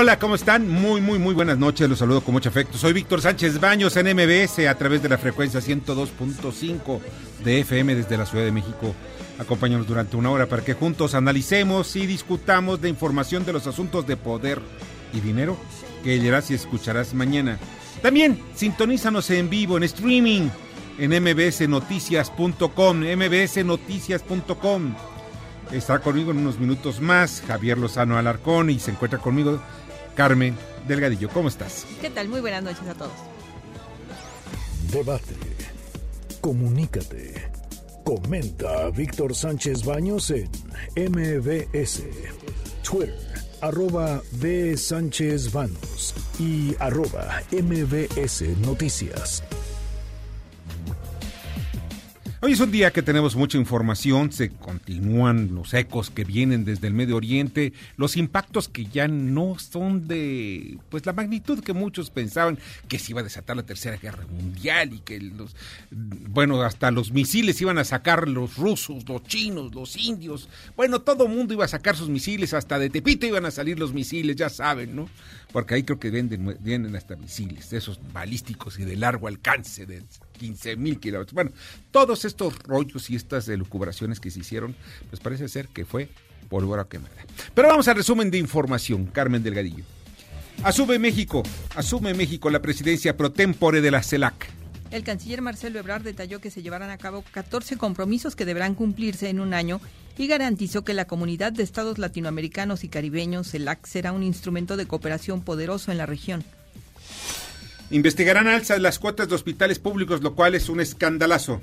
Hola, ¿cómo están? Muy, muy, muy buenas noches. Los saludo con mucho afecto. Soy Víctor Sánchez Baños en MBS a través de la frecuencia 102.5 de FM desde la Ciudad de México. Acompáñanos durante una hora para que juntos analicemos y discutamos de información de los asuntos de poder y dinero que leerás y escucharás mañana. También sintonízanos en vivo, en streaming, en mbsnoticias.com, mbsnoticias.com. Estará conmigo en unos minutos más Javier Lozano Alarcón y se encuentra conmigo Carmen Delgadillo. ¿Cómo estás? ¿Qué tal? Muy buenas noches a todos. Debate. Comunícate. Comenta a Víctor Sánchez Baños en MBS. Twitter, arroba B. Sánchez Baños y arroba MBS Noticias. Hoy es un día que tenemos mucha información, se continúan los ecos que vienen desde el Medio Oriente, los impactos que ya no son de pues la magnitud que muchos pensaban que se iba a desatar la Tercera Guerra Mundial y que los bueno, hasta los misiles iban a sacar los rusos, los chinos, los indios. Bueno, todo mundo iba a sacar sus misiles, hasta de Tepito iban a salir los misiles, ya saben, ¿no? Porque ahí creo que venden, vienen hasta misiles, esos balísticos y de largo alcance de 15 mil kilómetros. Bueno, todos estos rollos y estas elucubraciones que se hicieron, pues parece ser que fue pólvora quemada. Pero vamos al resumen de información, Carmen Delgadillo. Asume México, asume México la presidencia pro tempore de la CELAC. El canciller Marcelo Ebrard detalló que se llevarán a cabo 14 compromisos que deberán cumplirse en un año y garantizó que la comunidad de estados latinoamericanos y caribeños, CELAC, será un instrumento de cooperación poderoso en la región. Investigarán alza de las cuotas de hospitales públicos, lo cual es un escandalazo.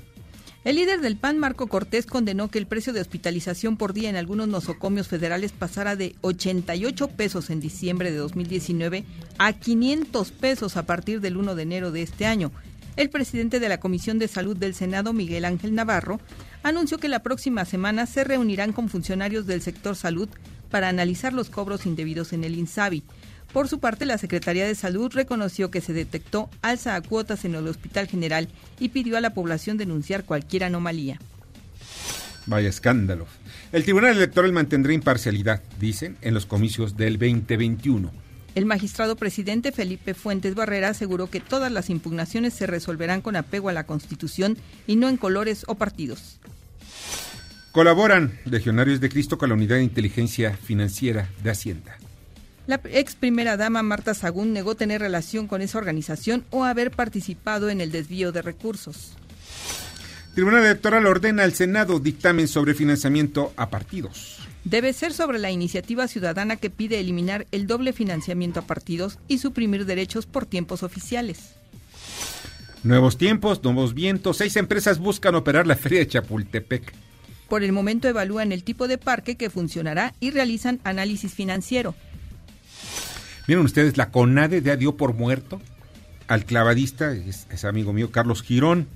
El líder del PAN, Marco Cortés, condenó que el precio de hospitalización por día en algunos nosocomios federales pasara de 88 pesos en diciembre de 2019 a 500 pesos a partir del 1 de enero de este año. El presidente de la Comisión de Salud del Senado, Miguel Ángel Navarro, anunció que la próxima semana se reunirán con funcionarios del sector salud para analizar los cobros indebidos en el INSABI. Por su parte, la Secretaría de Salud reconoció que se detectó alza a cuotas en el Hospital General y pidió a la población denunciar cualquier anomalía. Vaya escándalo. El Tribunal Electoral mantendrá imparcialidad, dicen, en los comicios del 2021. El magistrado presidente Felipe Fuentes Barrera aseguró que todas las impugnaciones se resolverán con apego a la Constitución y no en colores o partidos. Colaboran legionarios de Cristo con la Unidad de Inteligencia Financiera de Hacienda. La ex primera dama Marta Sagún negó tener relación con esa organización o haber participado en el desvío de recursos. Tribunal Electoral ordena al Senado dictamen sobre financiamiento a partidos. Debe ser sobre la iniciativa ciudadana que pide eliminar el doble financiamiento a partidos y suprimir derechos por tiempos oficiales. Nuevos tiempos, nuevos vientos. Seis empresas buscan operar la feria de Chapultepec. Por el momento evalúan el tipo de parque que funcionará y realizan análisis financiero. Miren ustedes, la CONADE ya dio por muerto al clavadista, es, amigo mío, Carlos Girón.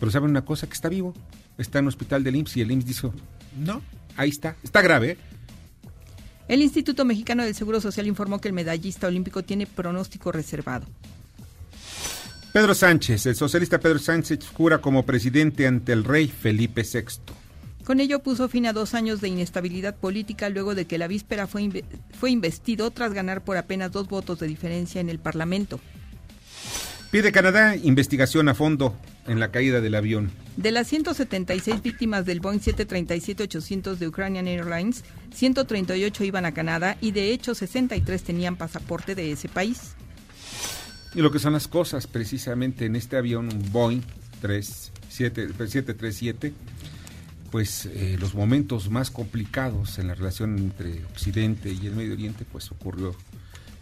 Pero ¿saben una cosa? Que está vivo. Está en el hospital del IMSS y el IMSS dijo, no, ahí está, está grave. ¿eh? El Instituto Mexicano del Seguro Social informó que el medallista olímpico tiene pronóstico reservado. Pedro Sánchez, el socialista Pedro Sánchez, jura como presidente ante el rey Felipe VI. Con ello puso fin a dos años de inestabilidad política luego de que la víspera fue, fue investido tras ganar por apenas dos votos de diferencia en el Parlamento. Pide Canadá investigación a fondo en la caída del avión. De las 176 víctimas del Boeing 737-800 de Ukrainian Airlines, 138 iban a Canadá y de hecho 63 tenían pasaporte de ese país. Y lo que son las cosas, precisamente en este avión, un Boeing 737, pues eh, los momentos más complicados en la relación entre Occidente y el Medio Oriente, pues ocurrió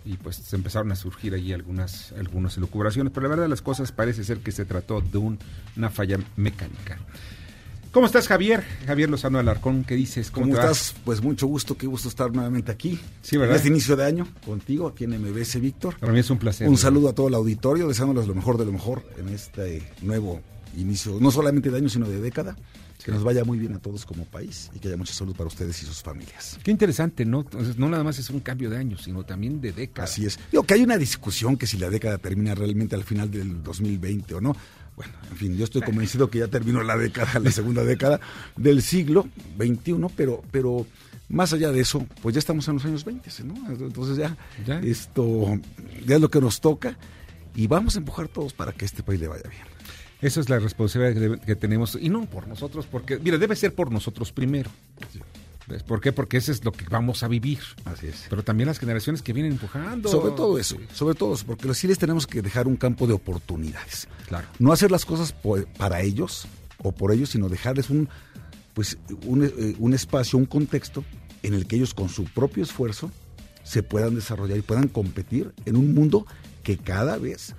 y pues se empezaron a surgir allí algunas, algunas elucubraciones, pero la verdad de las cosas parece ser que se trató de una falla mecánica. ¿Cómo estás, Javier? Javier Lozano Alarcón, ¿qué dices? ¿Cómo, estás? Pues mucho gusto, qué gusto estar nuevamente aquí. Sí, ¿verdad? En este inicio de año, contigo, aquí en MBS, Víctor. Para mí es un placer. Un saludo a todo el auditorio, deseándoles lo mejor de lo mejor en este nuevo inicio, no solamente de año, sino de década. Que nos vaya muy bien a todos como país y que haya mucha salud para ustedes y sus familias. Qué interesante, ¿no? Entonces, no nada más es un cambio de año, sino también de década. Así es. Digo que hay una discusión que si la década termina realmente al final del 2020 o no. Bueno, en fin, yo estoy convencido que ya terminó la década, la segunda década del siglo XXI, pero, pero más allá de eso, pues ya estamos en los años 20, ¿no? Entonces ya, ¿Ya? esto ya es lo que nos toca y vamos a empujar todos para que este país le vaya bien. Esa es la responsabilidad que, que, tenemos, y no por nosotros, porque, mira, debe ser por nosotros primero. Sí. ¿Por qué? Porque eso es lo que vamos a vivir. Así es. Pero también las generaciones que vienen empujando. Sobre todo eso, sobre todo eso, porque sí les tenemos que dejar un campo de oportunidades. Claro. No hacer las cosas para ellos o por ellos, sino dejarles un, pues, un, eh, un espacio, un contexto en el que ellos con su propio esfuerzo se puedan desarrollar y puedan competir en un mundo que cada vez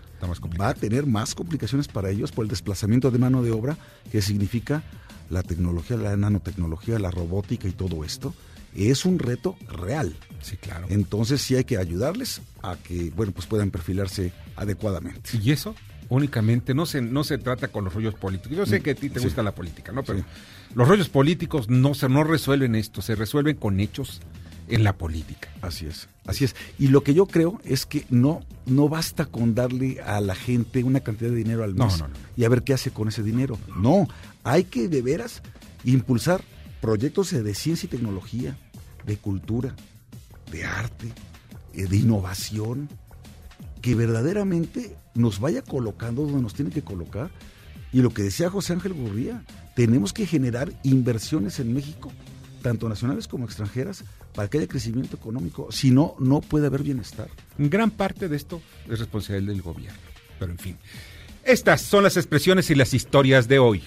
va a tener más complicaciones para ellos por el desplazamiento de mano de obra que significa la tecnología, la nanotecnología, la robótica y todo esto, es un reto real. Sí, claro. Entonces sí hay que ayudarles a que, bueno, pues puedan perfilarse adecuadamente. Y eso únicamente no se no se trata con los rollos políticos. Yo sé que a ti te Sí. gusta la política, ¿no? Pero Sí. los rollos políticos no se no resuelven esto, se resuelven con hechos en la política. Así es, así es. Y lo que yo creo es que no, no basta con darle a la gente una cantidad de dinero al mes no, no. y a ver qué hace con ese dinero. No, hay que de veras impulsar proyectos de ciencia y tecnología, de cultura, de arte, eh, de innovación, que verdaderamente nos vaya colocando donde nos tiene que colocar. Y lo que decía José Ángel Gurría, tenemos que generar inversiones en México, tanto nacionales como extranjeras, para que haya crecimiento económico. Si no, no puede haber bienestar. Gran parte de esto es responsabilidad del gobierno. Pero en fin, estas son las expresiones y las historias de hoy.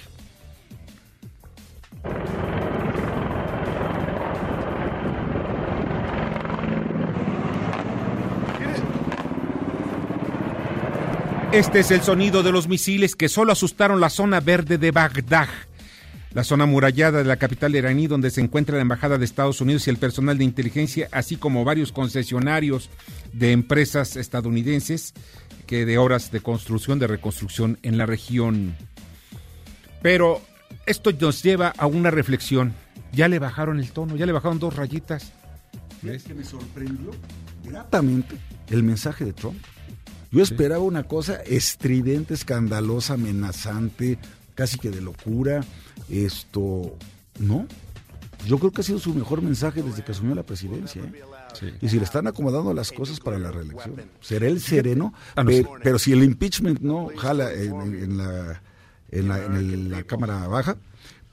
Este es el sonido de los misiles que solo asustaron la zona verde de Bagdad, la zona amurallada de la capital iraní donde se encuentra la embajada de Estados Unidos y el personal de inteligencia, así como varios concesionarios de empresas estadounidenses que de obras de construcción, de reconstrucción en la región. Pero esto nos lleva a una reflexión. Ya le bajaron el tono, ya le bajaron dos rayitas. ¿Ves? que me sorprendió gratamente el mensaje de Trump. Yo esperaba una cosa estridente, escandalosa, amenazante, casi que de locura. Esto, no. Yo creo que ha sido su mejor mensaje desde que asumió la presidencia. ¿eh? Sí. Y si le están acomodando las cosas para la reelección, será el sereno. Ah, no, pe- sí. pero, si el impeachment no jala en, en- en la, en, la, en el- la Cámara Baja,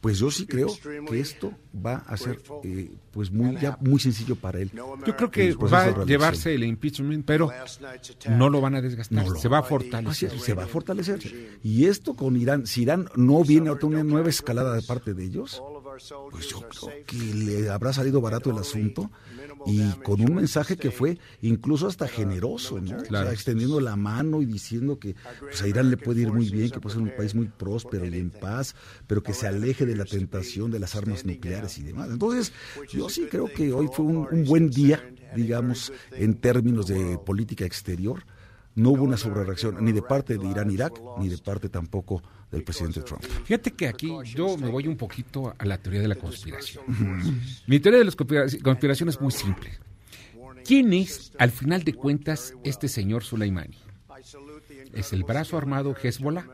pues yo sí creo que esto va a ser eh, pues muy, ya muy sencillo para él. Yo creo que va a llevarse el impeachment, pero no lo van a desgastar, No lo se va a fortalecer. es, se va a fortalecer. Y esto con Irán, si Irán no viene ahorita una nueva escalada de parte de ellos, pues yo creo que le habrá salido barato el asunto y con un mensaje que fue incluso hasta generoso, ¿no? O sea, extendiendo la mano y diciendo que pues, a Irán le puede ir muy bien, que puede ser un país muy próspero y en paz, pero que se aleje de la tentación de las armas nucleares y demás. Entonces, yo sí creo que hoy fue un, un buen día, digamos, en términos de política exterior. No hubo una sobrereacción ni de parte de Irán-Irak, ni de parte tampoco del presidente Trump. Fíjate que aquí yo me voy un poquito a la teoría de la conspiración. Mi teoría de la conspira- conspiración es muy simple. ¿Quién es, al final de cuentas, este señor Soleimani? Es el brazo armado Hezbollah.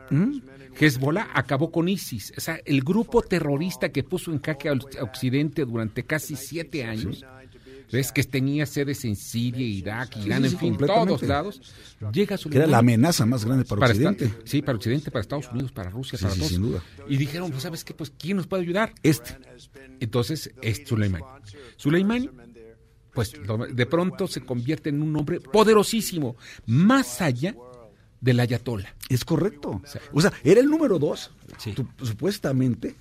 Hezbollah acabó con ISIS, o sea, el grupo terrorista que puso en jaque al Occidente durante casi siete años. ¿Ves? Que tenía sedes en Siria, Irak, Irán, sí, en sí, fin, completamente. todos lados. Llega Que era la amenaza más grande para, para Occidente. esta- sí, para Occidente, para Estados Unidos, para Rusia, para todos. sin duda. Y dijeron, pues, ¿sabes qué? Pues, ¿quién nos puede ayudar? Este. Entonces, es Suleimani. Suleimani, pues, de pronto se convierte en un hombre poderosísimo, más allá del ayatola. Es correcto. O sea, era el número dos, Sí. supuestamente,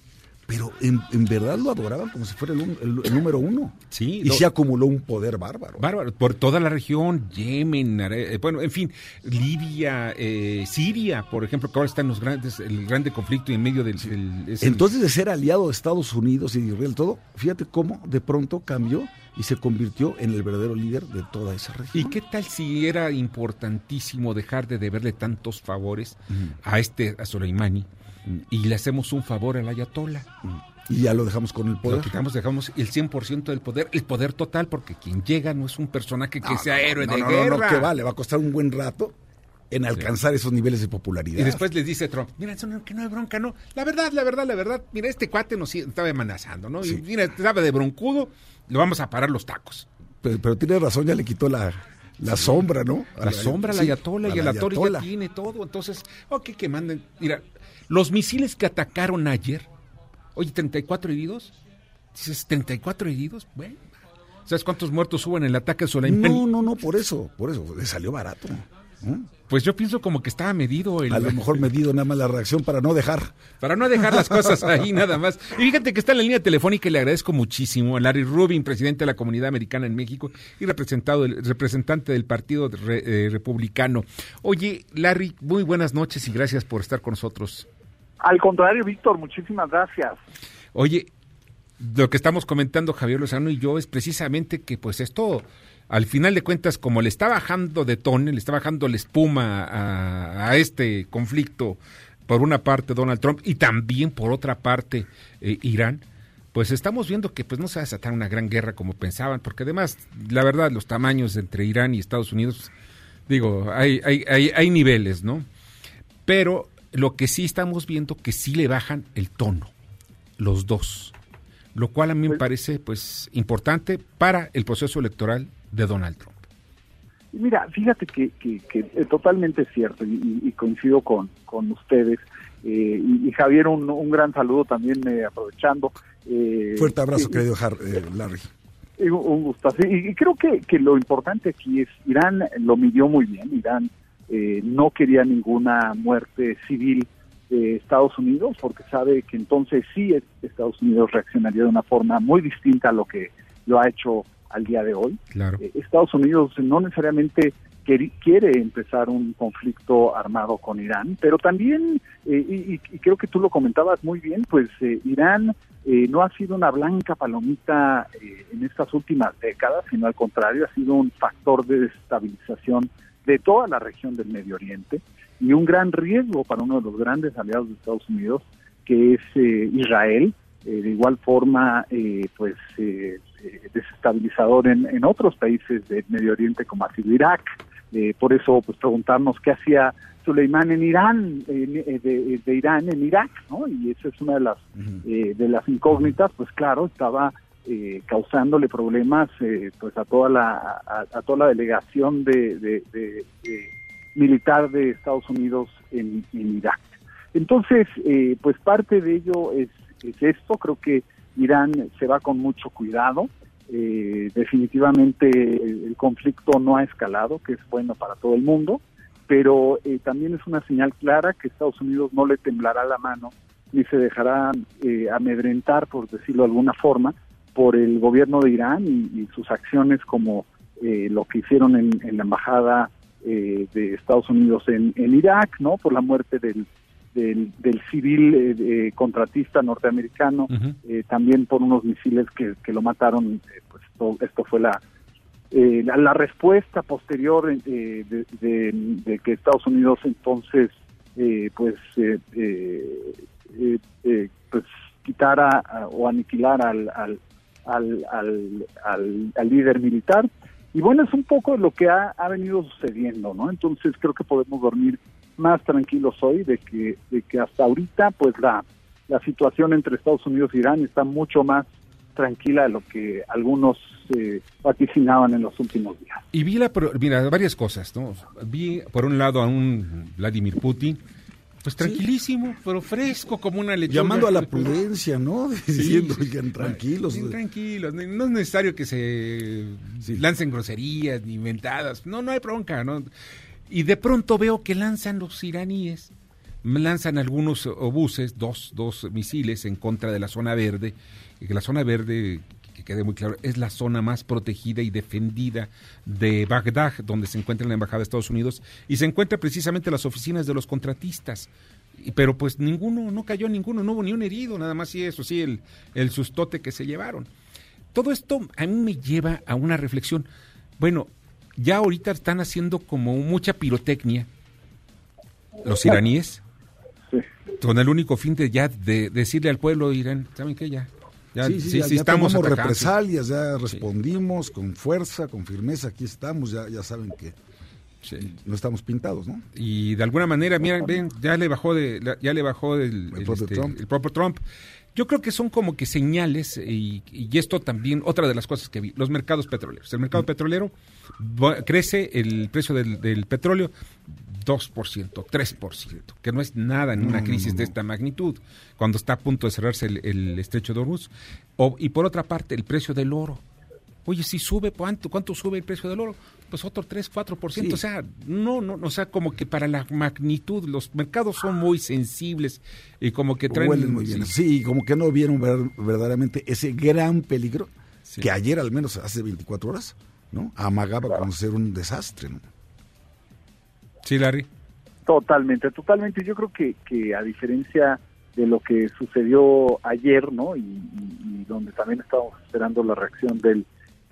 pero en, en verdad lo adoraban como si fuera el, un- el- el número uno. Sí, Y no- se acumuló un poder bárbaro. Bárbaro, por toda la región, Yemen, eh, bueno, en fin, Libia, eh, Siria, por ejemplo, que ahora están los grandes, el grande conflicto y en medio del... del- es el- Entonces, de ser aliado de Estados Unidos y de Israel, todo, fíjate cómo de pronto cambió y se convirtió en el verdadero líder de toda esa región. ¿Y qué tal si era importantísimo dejar de deberle tantos favores a este, a Soleimani, y le hacemos un favor al ayatola? Y ya lo dejamos con el Lo poder. quitamos, dejamos el 100% del poder, el poder total, porque quien llega no es un personaje que No, sea no, héroe no, de no, no, guerra. No, que vale, va a costar un buen rato en alcanzar esos niveles de popularidad. Y después les dice Trump, mira, eso no, que no hay bronca, no. La verdad, la verdad, la verdad, mira, este cuate nos estaba amenazando, ¿no? Sí. Y mira, estaba de broncudo, le vamos a parar los tacos. Pero, pero tienes razón, ya le quitó la, la sombra, ¿no? A La sombra, la ayatola y el la Atori ya tiene todo. Entonces, ok, que manden. Mira, los misiles que atacaron ayer, oye, 34 heridos. Dices, 34 heridos, bueno. ¿Sabes cuántos muertos hubo en el ataque a Soleimani? No, no, no, por eso, por eso, le salió barato. ¿no? Pues yo pienso como que estaba medido el, A lo mejor medido nada más la reacción para no dejar. Para no dejar las cosas ahí nada más. Y fíjate que está en la línea telefónica y le agradezco muchísimo a Larry Rubin, presidente de la Comunidad Americana en México y representado, representante del Partido Re- eh, Republicano. Oye, Larry, muy buenas noches y gracias por estar con nosotros. Al contrario, Víctor, muchísimas gracias. Oye, lo que estamos comentando Javier Lozano y yo es precisamente que pues esto, al final de cuentas, como le está bajando de tono, le está bajando la espuma a, este conflicto, por una parte Donald Trump y también por otra parte eh, Irán, pues estamos viendo que pues no se va a desatar una gran guerra como pensaban, porque además, la verdad, los tamaños entre Irán y Estados Unidos, digo, hay, hay, hay, hay niveles, ¿no? Pero lo que sí estamos viendo que sí le bajan el tono, los dos, lo cual a mí me parece pues importante para el proceso electoral de Donald Trump. Mira, fíjate que, que, que es totalmente cierto y, y coincido con, con ustedes. Eh, y, y Javier, un, un gran saludo también eh, aprovechando. Eh, Fuerte abrazo, y- querido Har- eh, Larry. un-. Sí, y y creo que, que lo importante aquí es, Irán lo midió muy bien, Irán eh, no quería ninguna muerte civil de Estados Unidos porque sabe que entonces sí es- Estados Unidos reaccionaría de una forma muy distinta a lo que lo ha hecho al día de hoy. Claro. Eh, Estados Unidos no necesariamente quiere empezar un conflicto armado con Irán, pero también, eh, y, y- y creo que tú lo comentabas muy bien, pues eh, Irán eh, no ha sido una blanca palomita eh, en estas últimas décadas, sino al contrario, ha sido un factor de desestabilización de toda la región del Medio Oriente y un gran riesgo para uno de los grandes aliados de Estados Unidos, que es eh, Israel, eh, de igual forma, eh, pues eh, eh, desestabilizador en, en otros países del Medio Oriente como ha sido Irak. Eh, por eso, pues preguntarnos qué hacía Suleimán en Irán, eh, de, de Irán en Irak, ¿no? Y esa es una de las eh, de las incógnitas, pues claro, estaba eh, causándole problemas, eh, pues a toda la a, toda la delegación de, de- de militar de Estados Unidos en, en Irak. Entonces, eh, pues parte de ello es, es esto. Creo que Irán se va con mucho cuidado. Eh, definitivamente el, el conflicto no ha escalado, que es bueno para todo el mundo, pero eh, también es una señal clara que Estados Unidos no le temblará la mano ni se dejará eh, amedrentar, por decirlo de alguna forma, por el gobierno de Irán y, y sus acciones como eh, lo que hicieron en, en la embajada eh, de Estados Unidos en, en Irak, ¿no? Por la muerte del, del, del civil eh, eh, contratista norteamericano, eh, también por unos misiles que, que lo mataron, eh, pues esto, esto fue la, eh, la, la respuesta posterior eh, de, de- de que Estados Unidos entonces eh, pues eh, eh, eh, eh, pues quitara o aniquilara al, al, al, al, al- líder militar y bueno es un poco lo que ha, ha venido sucediendo no entonces creo que podemos dormir más tranquilos hoy de que de que hasta ahorita pues la la situación entre Estados Unidos e Irán está mucho más tranquila de lo que algunos eh, en los últimos días. Y vi la, mira, varias cosas, ¿no? Vi por un lado a un Vladimir Putin, pues tranquilísimo, pero fresco como una lechuga. Llamando a la prudencia, ¿no? Diciendo, oigan, tranquilos. Sí, tranquilos, no es necesario que se Sí. lancen groserías ni inventadas. No, no hay bronca, ¿no? Y de pronto veo que lanzan los iraníes, lanzan algunos obuses, dos, dos misiles en contra de la zona verde, y que la zona verde, que quede muy claro, es la zona más protegida y defendida de Bagdad, donde se encuentra la Embajada de Estados Unidos, y se encuentra precisamente las oficinas de los contratistas. Pero pues ninguno, no cayó ninguno, no hubo ni un herido, nada más y eso, sí, el, el sustote que se llevaron. Todo esto a mí me lleva a una reflexión. Bueno, ya ahorita están haciendo como mucha pirotecnia los iraníes con el único fin de ya de decirle al pueblo Irán, ¿saben qué? Ya, ya sí, sí, ya, estamos represalias, ya respondimos con fuerza, con firmeza, aquí estamos, ya, ya saben que no estamos pintados, ¿no? Y de alguna manera, miren, ven, ya le bajó de, ya le bajó el, propio este, Trump. el propio Trump. Yo creo que son como que señales, y, esto también, otra de las cosas que vi, los mercados petroleros. El mercado petrolero crece el precio del, petróleo 2%, 3%, que no es nada en una crisis de esta magnitud, cuando está a punto de cerrarse el, estrecho de Hormuz. y por otra parte, el precio del oro. Oye, si sube, ¿cuánto, ¿cuánto sube el precio del oro? pues otro 3, 4%. O sea, no, no, o sea, como que para la magnitud, los mercados son muy sensibles y como que traen... muy bien. Sí, como que no vieron verdaderamente ese gran peligro que ayer, al menos hace 24 horas, ¿no? Amagaba con ser un desastre, ¿no? Sí, Larry. Totalmente, totalmente. Yo creo que, que a diferencia de lo que sucedió ayer, ¿no? y donde también estábamos esperando la reacción del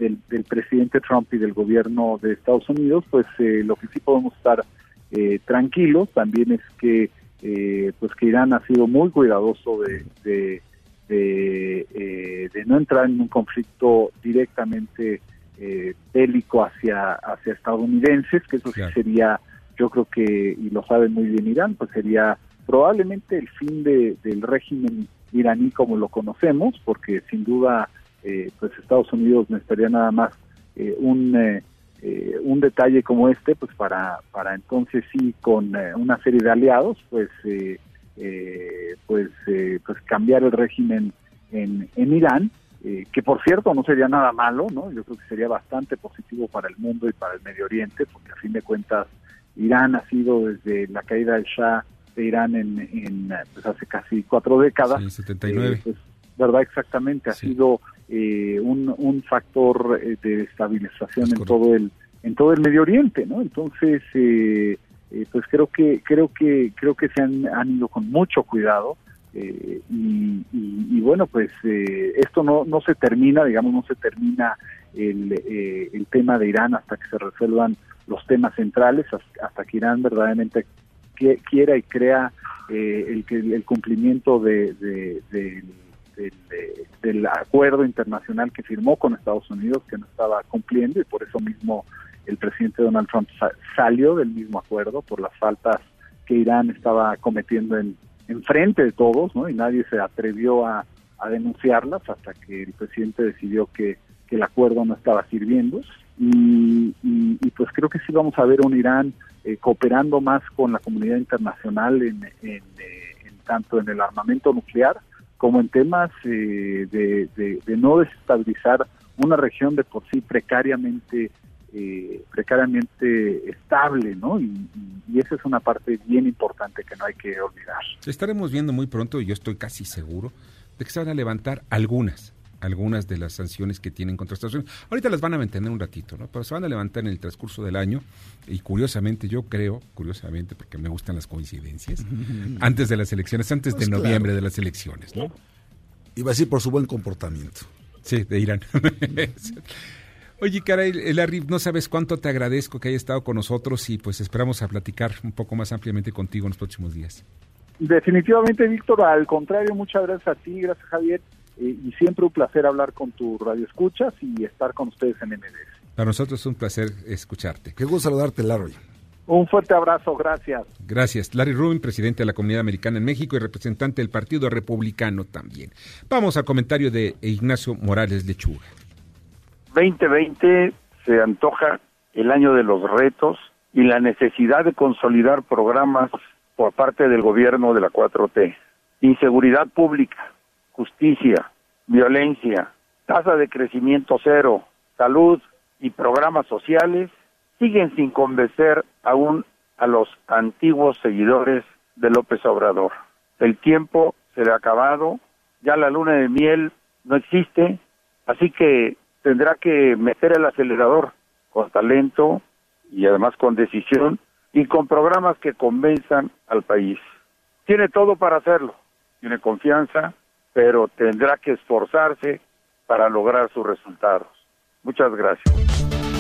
del, presidente Trump y del gobierno de Estados Unidos, pues eh, lo que sí podemos estar eh, tranquilos también es que eh, pues que Irán ha sido muy cuidadoso de, de, de, no entrar en un conflicto directamente bélico hacia hacia estadounidenses, que eso sí sería, yo creo que y lo sabe muy bien Irán, pues sería probablemente el fin del régimen iraní como lo conocemos, porque sin duda eh, pues Estados Unidos necesitaría nada más eh, un eh, un detalle como este pues para para entonces sí con una serie de aliados pues pues pues cambiar el régimen en, en Irán que por cierto no sería nada malo no yo creo que sería bastante positivo para el mundo y para el Medio Oriente porque a fin de cuentas Irán ha sido desde la caída del Shah de Irán en, en pues hace casi cuatro décadas. Sí, 79 pues, verdad exactamente ha sido eh, un, un, factor eh, de estabilización en todo el en todo el Medio Oriente, ¿no? Entonces, eh, pues creo que creo que creo que se han, han ido con mucho cuidado y, y, bueno, pues esto no no se termina, digamos, no se termina el, el tema de Irán hasta que se resuelvan los temas centrales, hasta que Irán verdaderamente quiera y crea el, el cumplimiento de, de, de del, acuerdo internacional que firmó con Estados Unidos que no estaba cumpliendo y por eso mismo el presidente Donald Trump salió del mismo acuerdo por las faltas que Irán estaba cometiendo en, en frente de todos. Y nadie se atrevió a, denunciarlas hasta que el presidente decidió que, el acuerdo no estaba sirviendo. Y, pues creo que sí vamos a ver un Irán eh, cooperando más con la comunidad internacional en, en, eh, tanto en el armamento nuclear como en temas eh, de, no desestabilizar una región de por sí precariamente eh, precariamente estable, ¿no? Y, esa es una parte bien importante que no hay que olvidar. Estaremos viendo muy pronto, y yo estoy casi seguro, de que se van a levantar algunas, algunas de las sanciones que tienen contra Estados Unidos. Ahorita las van a mantener un ratito, ¿no? Pero se van a levantar en el transcurso del año y curiosamente yo creo, curiosamente porque me gustan las coincidencias, antes de las elecciones, antes de pues noviembre de las elecciones, ¿no? Iba a decir por su buen comportamiento. Sí, de Irán. Oye, caray, Larry, no sabes cuánto te agradezco que haya estado con nosotros y pues esperamos a platicar un poco más ampliamente contigo en los próximos días. Definitivamente, Víctor, al contrario, muchas gracias a ti, gracias Javier eh, y siempre un placer hablar con tu radio escuchas y estar con ustedes en MDS. Para nosotros es un placer escucharte. Qué gusto saludarte, Larry. Un fuerte abrazo, gracias. Gracias. Larry Rubin, presidente de la Comunidad Americana en México y representante del Partido Republicano también. Vamos al comentario de Ignacio Morales Lechuga. 2020 se antoja el año de los retos y la necesidad de consolidar programas por parte del gobierno de la 4T. Inseguridad pública, justicia, violencia, tasa de crecimiento cero, salud y programas sociales siguen sin convencer aún a los antiguos seguidores de López Obrador. El tiempo se le ha acabado, ya la luna de miel no existe, así que tendrá que meter el acelerador con talento y además con decisión y con programas que convenzan al país. Tiene todo para hacerlo, tiene confianza, pero tendrá que esforzarse para lograr sus resultados. Muchas gracias.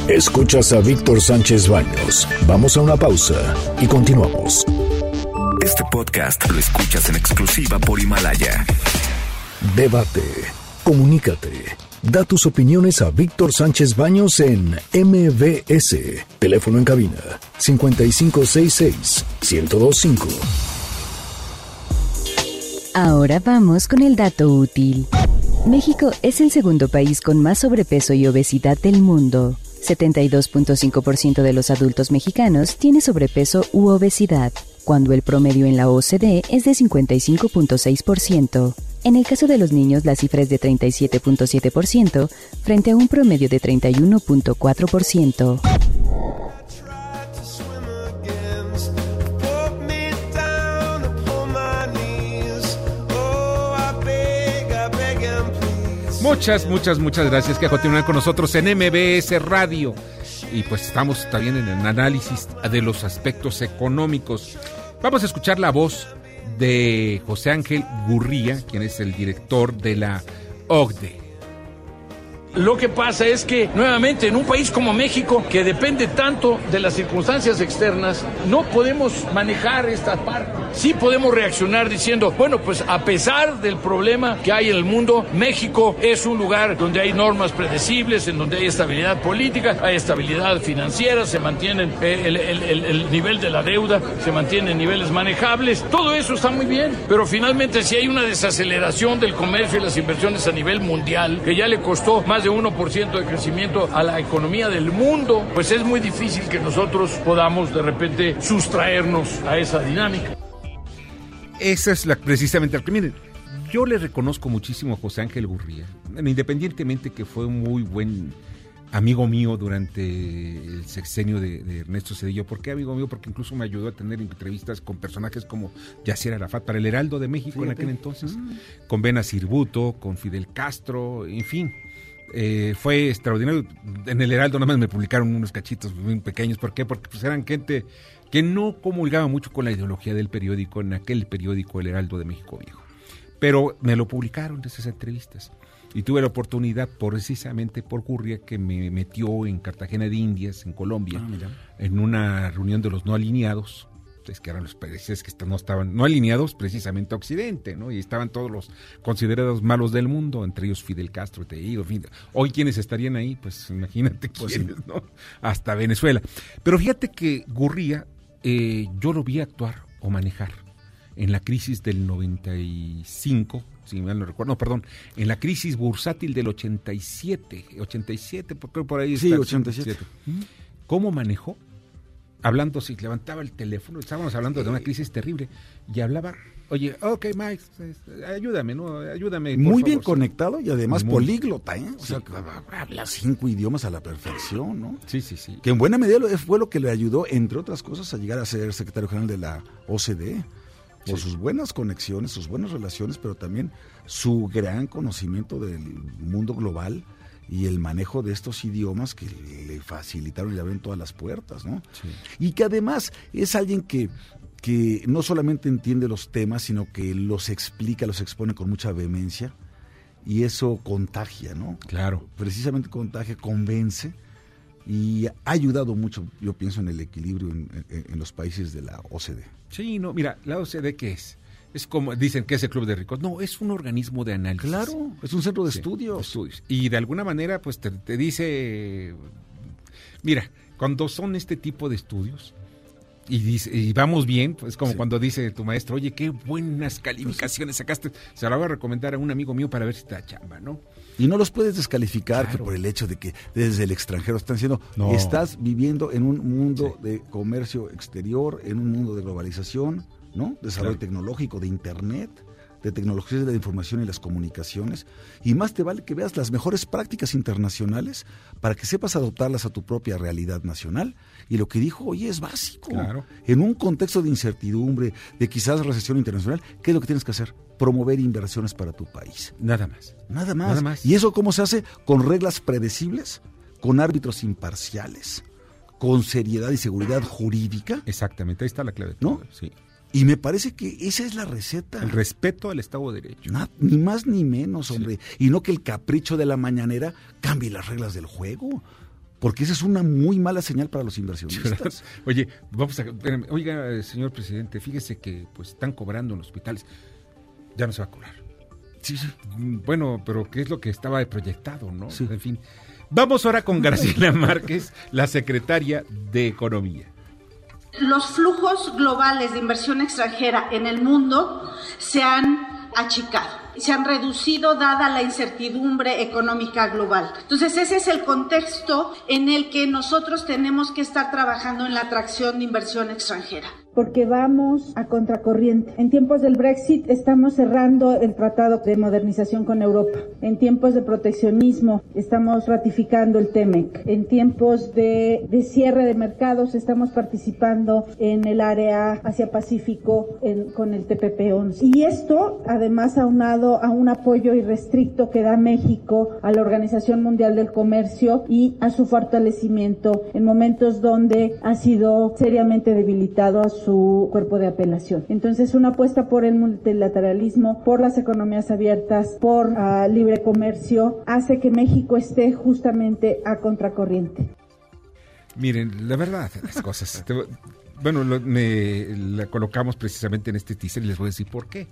Escuchas a Víctor Sánchez Baños. Vamos a una pausa y continuamos. Este podcast lo escuchas en exclusiva por Himalaya. Debate. Comunícate. Da tus opiniones a Víctor Sánchez Baños en MBS. Teléfono en cabina 5566 1025. Ahora vamos con el dato útil. México es el segundo país con más sobrepeso y obesidad del mundo. 72.5% de los adultos mexicanos tiene sobrepeso u obesidad, cuando el promedio en la OCDE es de 55.6%. En el caso de los niños, la cifra es de 37.7% frente a un promedio de 31.4%. Muchas, muchas, muchas gracias que continúan con nosotros en MBS Radio. Y pues estamos también en el análisis de los aspectos económicos. Vamos a escuchar la voz de José Ángel Gurría, quien es el director de la OCDE. Lo que pasa es que, nuevamente, en un país como México, que depende tanto de las circunstancias externas, no podemos manejar esta parte. Sí podemos reaccionar diciendo, bueno, pues a pesar del problema que hay en el mundo, México es un lugar donde hay normas predecibles, en donde hay estabilidad política, hay estabilidad financiera, se mantiene el, el, el, el nivel de la deuda, se mantiene en niveles manejables. Todo eso está muy bien, pero finalmente si hay una desaceleración del comercio y las inversiones a nivel mundial, que ya le costó más de 1% de crecimiento a la economía del mundo, pues es muy difícil que nosotros podamos de repente sustraernos a esa dinámica. Esa es la, precisamente la que miren. Yo le reconozco muchísimo a José Ángel Gurría, independientemente que fue un muy buen amigo mío durante el sexenio de, de, Ernesto Cedillo. ¿Por qué amigo mío? Porque incluso me ayudó a tener entrevistas con personajes como Yasser Arafat para el Heraldo de México Fíjate. en aquel entonces, mm. con Bena Sirbuto, con Fidel Castro, en fin. Eh, fue extraordinario. En el Heraldo nada más me publicaron unos cachitos muy pequeños. ¿Por qué? Porque pues, eran gente que no comulgaba mucho con la ideología del periódico, en aquel periódico El Heraldo de México Viejo. Pero me lo publicaron esas entrevistas. Y tuve la oportunidad, precisamente por Curria, que me metió en Cartagena de Indias, en Colombia, ah, en una reunión de los no alineados, es que eran los países que no estaban, no alineados precisamente a Occidente, ¿no? Y estaban todos los considerados malos del mundo, entre ellos Fidel Castro, te digo, hoy quienes estarían ahí, pues imagínate pues quiénes, sí. ¿no? Hasta Venezuela. Pero fíjate que Gurría, eh, yo lo vi actuar o manejar en la crisis del 95, si mal no recuerdo, no, perdón, en la crisis bursátil del 87, 87, creo por ahí está. Sí, 87. ¿Cómo manejó? Hablando, si levantaba el teléfono, estábamos hablando de una crisis terrible, y hablaba, oye, ok, Mike, ayúdame, ¿no? Ayúdame. Muy favor, bien sí. conectado y además Muy. políglota, ¿eh? O Sí. sea, habla cinco idiomas a la perfección, ¿no? Sí, sí, sí. Que en buena medida fue lo que le ayudó, entre otras cosas, a llegar a ser secretario general de la OCDE. Por Sí. sus buenas conexiones, sus buenas relaciones, pero también su gran conocimiento del mundo global y el manejo de estos idiomas que le facilitaron y le abrieron todas las puertas, ¿no? Sí. Y que además es alguien que, que no solamente entiende los temas, sino que los explica, los expone con mucha vehemencia y eso contagia, ¿no? Claro. Precisamente contagia, convence y ha ayudado mucho, yo pienso, en el equilibrio en, en- en los países de la OCDE. Sí, no, mira, la OCDE, ¿qué es? Es como, dicen que es el Club de Ricos. No, es un organismo de análisis. Claro, es un centro de Sí, estudios. de estudios. Y de alguna manera, pues te, te dice, mira, cuando son este tipo de estudios y, dice, y vamos bien, pues como Sí. cuando dice tu maestro, oye, qué buenas calificaciones sacaste, se la voy a recomendar a un amigo mío para ver si te da chamba, ¿no? Y no los puedes descalificar que por el hecho de que desde el extranjero están diciendo, No. estás viviendo en un mundo Sí. de comercio exterior, en un mundo de globalización, ¿no? Desarrollo Claro. tecnológico, de internet. de tecnologías de la información y las comunicaciones, y más te vale que veas las mejores prácticas internacionales para que sepas adoptarlas a tu propia realidad nacional. Y lo que dijo hoy es básico. En un contexto de incertidumbre, de quizás recesión internacional, ¿qué es lo que tienes que hacer? Promover inversiones para tu país. Nada más. Nada más. Nada más. ¿Y eso cómo se hace? Con reglas predecibles, con árbitros imparciales, con seriedad y seguridad jurídica. Exactamente, ahí está la clave. ¿No? Sí. Y me parece que esa es la receta. El respeto al Estado de Derecho. ni más ni menos, hombre. Y no que el capricho de la mañanera cambie las reglas del juego. Porque esa es una muy mala señal para los inversionistas. Oye, vamos a. Oiga, señor presidente, fíjese que pues están cobrando en los hospitales. Ya no se va a cobrar. Sí, sí. Bueno, pero ¿qué es lo que estaba proyectado, no? Sí. En fin. Vamos ahora con Graciela Márquez, la secretaria de Economía. Los flujos globales de inversión extranjera en el mundo se han achicado se han reducido dada la incertidumbre económica global. Entonces, ese es el contexto en el que nosotros tenemos que estar trabajando en la atracción de inversión extranjera porque vamos a contracorriente. En tiempos del Brexit estamos cerrando el tratado de modernización con Europa. En tiempos de proteccionismo estamos ratificando el TEMEC. En tiempos de, cierre de mercados estamos participando en el área Asia-Pacífico con el TPP-11. Y esto, además, aunado a un apoyo irrestricto que da México a la Organización Mundial del Comercio y a su fortalecimiento en momentos donde ha sido seriamente debilitado a su cuerpo de apelación. Entonces, una apuesta por el multilateralismo, por las economías abiertas, por uh, libre comercio, hace que México esté justamente a contracorriente. Miren, la verdad, las cosas. bueno, me la colocamos precisamente en este teaser y les voy a decir por qué.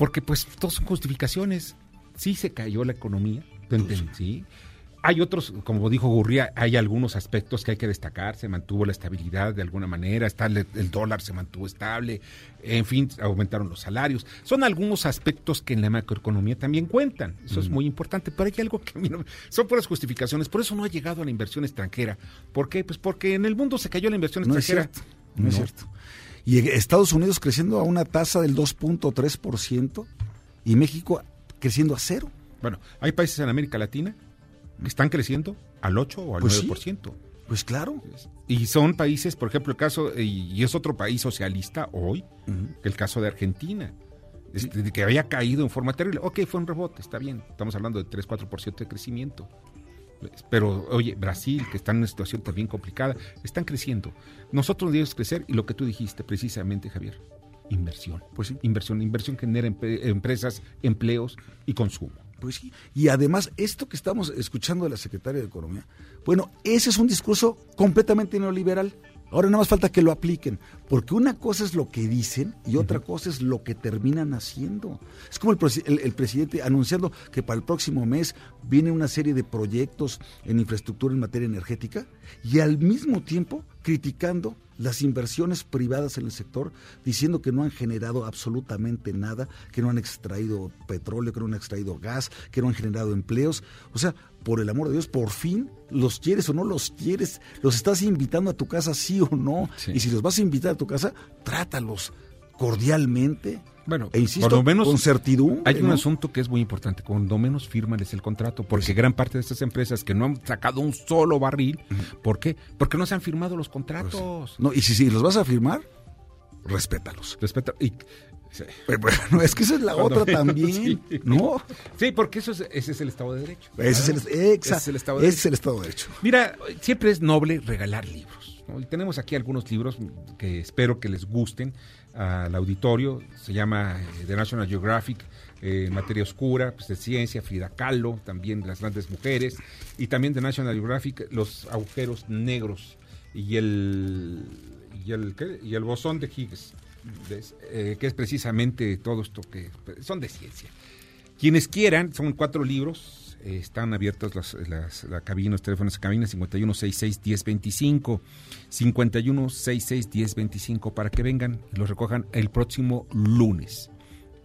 Porque, pues, todas son justificaciones. Sí se cayó la economía, ¿sí? Hay otros, como dijo Gurría, hay algunos aspectos que hay que destacar. Se mantuvo la estabilidad de alguna manera, está el, dólar se mantuvo estable, en fin, aumentaron los salarios. Son algunos aspectos que en la macroeconomía también cuentan. Eso es muy importante. Pero hay algo que a mí no. Son puras justificaciones. Por eso no ha llegado a la inversión extranjera. ¿Por qué? Pues porque en el mundo se cayó la inversión extranjera. Es cierto, no, es cierto. Y Estados Unidos creciendo a una tasa del 2.3% y México creciendo a cero. Bueno, hay países en América Latina están creciendo al 8 o al 9%. Pues, pues claro. Y son países, por ejemplo, el caso, y es otro país socialista hoy, el caso de Argentina, este, que había caído en forma terrible. Ok, fue un rebote, está bien, estamos hablando de 3, 4% de crecimiento. Pero, oye, Brasil, que está en una situación también complicada, están creciendo. Nosotros debemos crecer y lo que tú dijiste precisamente, Javier, inversión. Pues sí. Inversión, inversión genera empresas, empleos y consumo. Pues sí. Y además, esto que estamos escuchando de la secretaria de Economía, bueno, ese es un discurso completamente neoliberal. Ahora nada más falta que lo apliquen, porque una cosa es lo que dicen y otra cosa es lo que terminan haciendo. Es como el, el, presidente anunciando que para el próximo mes viene una serie de proyectos en infraestructura en materia energética y al mismo tiempo criticando las inversiones privadas en el sector, diciendo que no han generado absolutamente nada, que no han extraído petróleo, que no han extraído gas, que no han generado empleos. O sea, por el amor de Dios, por fin, los quieres o no los quieres, los estás invitando a tu casa sí o no. Y si los vas a invitar a tu casa, trátalos cordialmente, bueno, e insisto, menos, con certidumbre. Hay un asunto que es muy importante, cuando menos firmales el contrato, porque pues gran parte de estas empresas que no han sacado un solo barril, ¿por qué? Porque no se han firmado los contratos. Pues no, y si, si los vas a firmar, respétalos. Respeta y Bueno, es que esa es la otra también, ¿no? Sí, porque eso es, ese es el Estado de Derecho. Ese, es el, exacto, Estado de ese es el Estado de Derecho. Mira, siempre es noble regalar libros. Y tenemos aquí algunos libros que espero que les gusten al auditorio. Se llama eh, The National Geographic, eh, Materia Oscura, pues, de ciencia, Frida Kahlo, también las grandes mujeres, y también The National Geographic, los agujeros negros y el, y el, Y el bosón de Higgs, eh, que es precisamente todo esto que son de ciencia. Quienes quieran, son cuatro libros, están abiertos las, las, la cabina, los teléfonos de cabina 5166-1025, 5166-1025 para que vengan y los recojan el próximo lunes.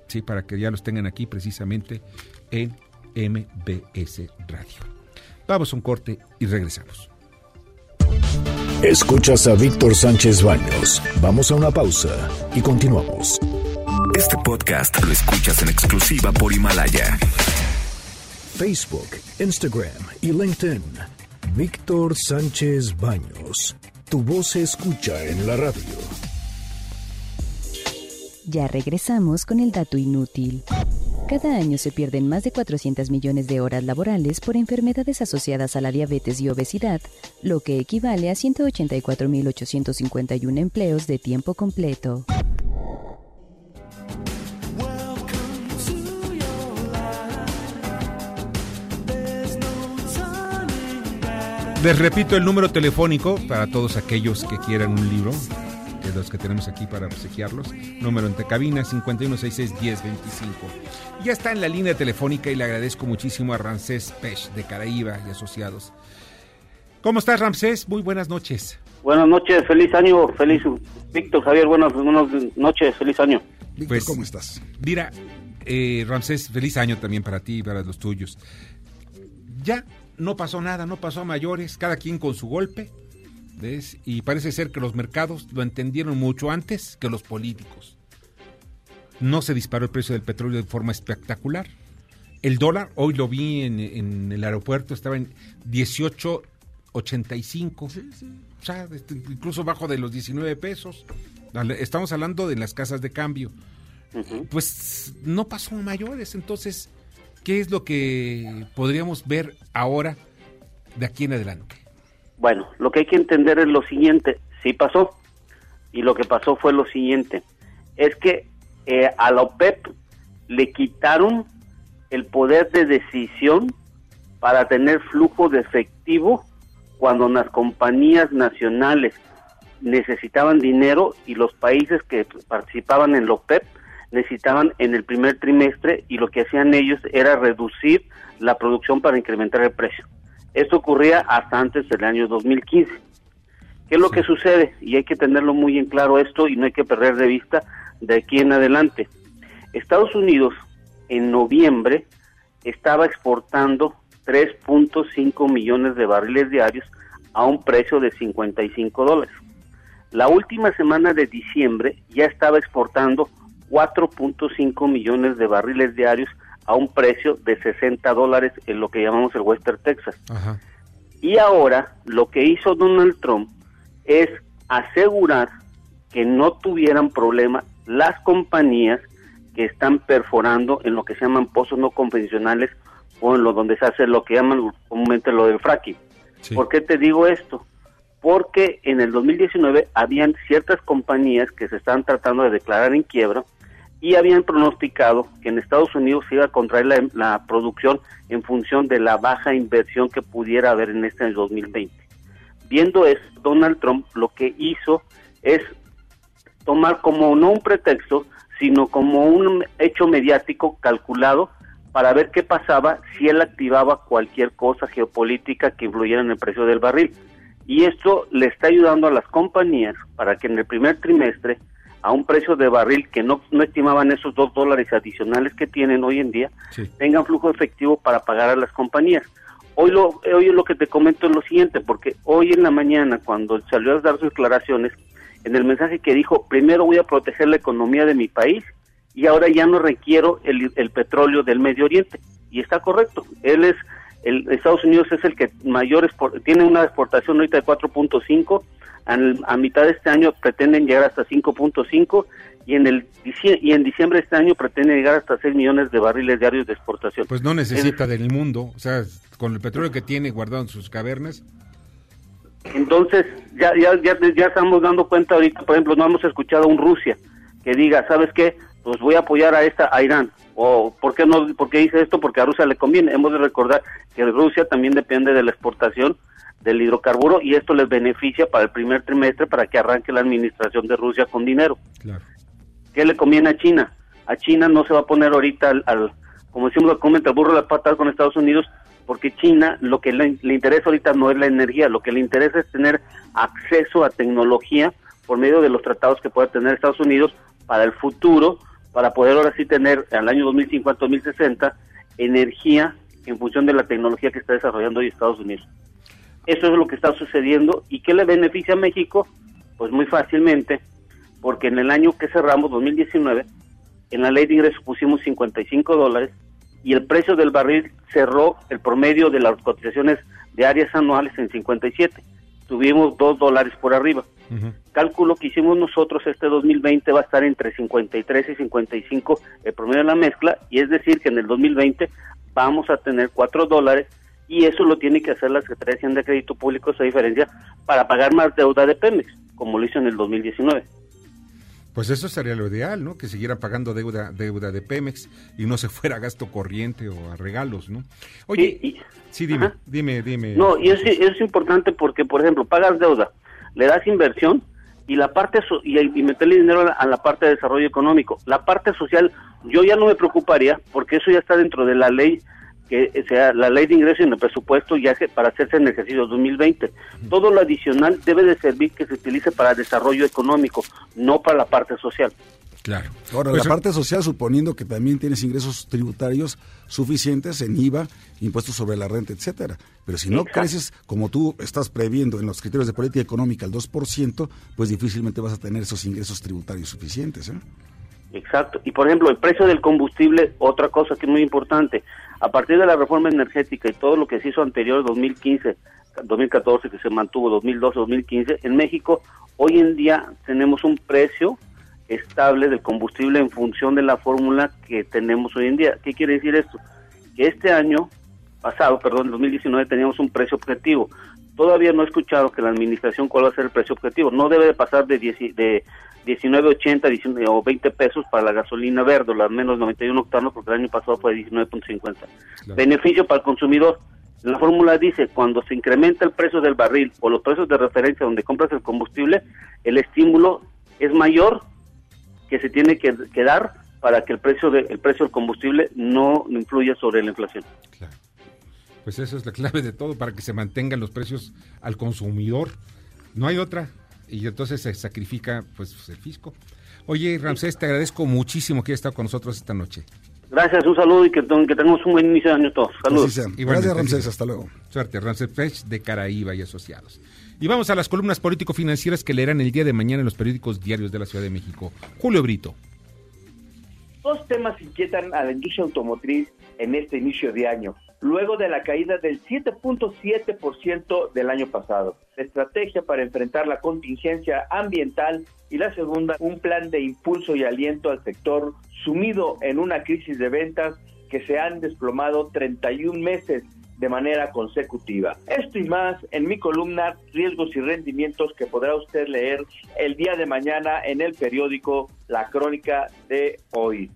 Sí, para que ya los tengan aquí precisamente en MBS Radio. Vamos a un corte y regresamos. Escuchas a Víctor Sánchez Baños. Vamos a una pausa y continuamos. Este podcast lo escuchas en exclusiva por Himalaya. Facebook, Instagram y LinkedIn. Víctor Sánchez Baños. Tu voz se escucha en la radio. Ya regresamos con el dato inútil. Cada año se pierden más de 400 millones de horas laborales por enfermedades asociadas a la diabetes y obesidad, lo que equivale a 184.851 empleos de tiempo completo. Les repito el número telefónico para todos aquellos que quieran un libro, de los que tenemos aquí para obsequiarlos. Número entre cabina 5166-1025. Ya está en la línea telefónica y le agradezco muchísimo a Ramsés Pech de Caraíba y Asociados. ¿Cómo estás, Ramsés? Muy buenas noches. Buenas noches, feliz año, feliz Víctor Javier, buenas, buenas noches, feliz año. Víctor, Pues, ¿cómo estás? Mira, eh, Ramsés, feliz año también para ti y para los tuyos. Ya no pasó nada, no pasó a mayores, cada quien con su golpe, ¿ves? Y parece ser que los mercados lo entendieron mucho antes que los políticos. No se disparó el precio del petróleo de forma espectacular. El dólar, hoy lo vi en, en el aeropuerto, estaba en 18.85. O sea, este, incluso bajo de los 19 pesos. Estamos hablando de las casas de cambio. Pues no pasó a mayores, entonces, ¿qué es lo que podríamos ver ahora de aquí en adelante? Bueno, lo que hay que entender es lo siguiente, sí pasó, y lo que pasó fue lo siguiente, es que eh, a la OPEP le quitaron el poder de decisión para tener flujo de efectivo cuando las compañías nacionales necesitaban dinero y los países que participaban en la OPEP necesitaban en el primer trimestre y lo que hacían ellos era reducir la producción para incrementar el precio. Esto ocurría hasta antes del año 2015. ¿Qué es lo que sucede? Y hay que tenerlo muy en claro esto y no hay que perder de vista de aquí en adelante. Estados Unidos en noviembre estaba exportando 3.5 millones de barriles diarios a un precio de 55 dólares. La última semana de diciembre ya estaba exportando 4.5 millones de barriles diarios a un precio de 60 dólares en lo que llamamos el Western Texas. Ajá. Y ahora lo que hizo Donald Trump es asegurar que no tuvieran problema las compañías que están perforando en lo que se llaman pozos no convencionales o en lo donde se hace lo que llaman comúnmente lo del fracking. ¿Por qué te digo esto? Porque en el 2019 habían ciertas compañías que se estaban tratando de declarar en quiebra y habían pronosticado que en Estados Unidos se iba a contraer la, producción en función de la baja inversión que pudiera haber en este año 2020. Viendo eso, Donald Trump lo que hizo es tomar como no un pretexto, sino como un hecho mediático calculado para ver qué pasaba si él activaba cualquier cosa geopolítica que influyera en el precio del barril. Y esto le está ayudando a las compañías para que en el primer trimestre, a un precio de barril que no, no estimaban esos dos dólares adicionales que tienen hoy en día, tengan flujo efectivo para pagar a las compañías. Hoy lo, hoy lo que te comento es lo siguiente, porque hoy en la mañana, cuando salió a dar sus declaraciones, en el mensaje que dijo, primero voy a proteger la economía de mi país y ahora ya no requiero el, el petróleo del Medio Oriente. Y está correcto. Él es, el, Estados Unidos es el que mayor, tiene una exportación ahorita de 4.5, a mitad de este año pretenden llegar hasta 5.5 y en el y en diciembre de este año pretenden llegar hasta 6 millones de barriles diarios de exportación. Pues no necesita del mundo, o sea, con el petróleo que tiene guardado en sus cavernas. Entonces, ya, ya, ya, ya estamos dando cuenta ahorita, por ejemplo, no hemos escuchado a un Rusia que diga, ¿sabes qué? Pues voy a apoyar a esta a Irán. O ¿por qué no por qué dice esto? Porque a Rusia le conviene. Hemos de recordar que Rusia también depende de la exportación del hidrocarburo y esto les beneficia para el primer trimestre para que arranque la administración de Rusia con dinero. Claro. ¿Qué le conviene a China? A China no se va a poner ahorita al, al como decimos, comenta el burro las patas con Estados Unidos porque China lo que le, le, interesa ahorita no es la energía, lo que le interesa es tener acceso a tecnología por medio de los tratados que pueda tener Estados Unidos para el futuro, para poder ahora sí tener al año 2050-2060 energía en función de la tecnología que está desarrollando hoy Estados Unidos. Eso es lo que está sucediendo y ¿qué le beneficia a México? Pues muy fácilmente, porque en el año que cerramos, 2019, en la ley de ingresos pusimos 55 dólares y el precio del barril cerró el promedio de las cotizaciones diarias anuales en 57. Tuvimos 2 dólares por arriba. Cálculo que hicimos nosotros este 2020 va a estar entre 53 y 55 el promedio de la mezcla y es decir que en el 2020 vamos a tener 4 dólares y eso lo tiene que hacer la Secretaría de Hacienda de Crédito Público, esa diferencia, para pagar más deuda de Pemex, como lo hizo en el 2019. Pues eso sería lo ideal, ¿no? Que siguiera pagando deuda deuda de Pemex y no se fuera a gasto corriente o a regalos, ¿no? Oye, sí, dime, dime, dime. No, y es, es importante porque, por ejemplo, pagas deuda, le das inversión y la parte y, y, meterle dinero a la, a la, parte de desarrollo económico. La parte social, yo ya no me preocuparía porque eso ya está dentro de la ley que sea la ley de ingreso en el presupuesto ya para hacerse en el ejercicio 2020. Todo lo adicional debe de servir que se utilice para desarrollo económico, no para la parte social. Claro. Ahora, pues la parte social, suponiendo que también tienes ingresos tributarios suficientes en IVA, impuestos sobre la renta, etcétera. Pero si no Exacto. creces como tú estás previendo en los criterios de política económica el 2%, pues difícilmente vas a tener esos ingresos tributarios suficientes. ¿eh? Exacto. Y por ejemplo, el precio del combustible, otra cosa que es muy importante. A partir de la reforma energética y todo lo que se hizo anterior, 2015, 2014, que se mantuvo 2012, 2015, en México hoy en día tenemos un precio estable del combustible en función de la fórmula que tenemos hoy en día. ¿Qué quiere decir esto? Que este año pasado, perdón, 2019 teníamos un precio objetivo. Todavía no he escuchado que la administración cuál va a ser el precio objetivo. No debe de pasar de, 10, de 19.80 o 20 pesos para la gasolina verde, la menos 91 octanos, porque el año pasado fue 19.50. Claro. Beneficio para el consumidor. La fórmula dice, cuando se incrementa el precio del barril o los precios de referencia donde compras el combustible, el estímulo es mayor que se tiene que, que dar para que el precio, de, el precio del combustible no influya sobre la inflación. Claro. Pues eso es la clave de todo, para que se mantengan los precios al consumidor. No hay otra y entonces se sacrifica pues el fisco. Oye, Ramsés, te agradezco muchísimo que hayas estado con nosotros esta noche. Gracias, un saludo y que, que tengamos un buen inicio de año todos. Saludos. Gracias, Ramsés, hasta luego. Suerte, Ramsés Fresh de Caraíba y Asociados. Y vamos a las columnas político-financieras que leerán el día de mañana en los periódicos diarios de la Ciudad de México. Julio Brito. Dos temas inquietan a la industria automotriz en este inicio de año luego de la caída del 7.7% del año pasado. Estrategia para enfrentar la contingencia ambiental y la segunda, un plan de impulso y aliento al sector sumido en una crisis de ventas que se han desplomado 31 meses de manera consecutiva. Esto y más en mi columna Riesgos y Rendimientos que podrá usted leer el día de mañana en el periódico La Crónica de hoy.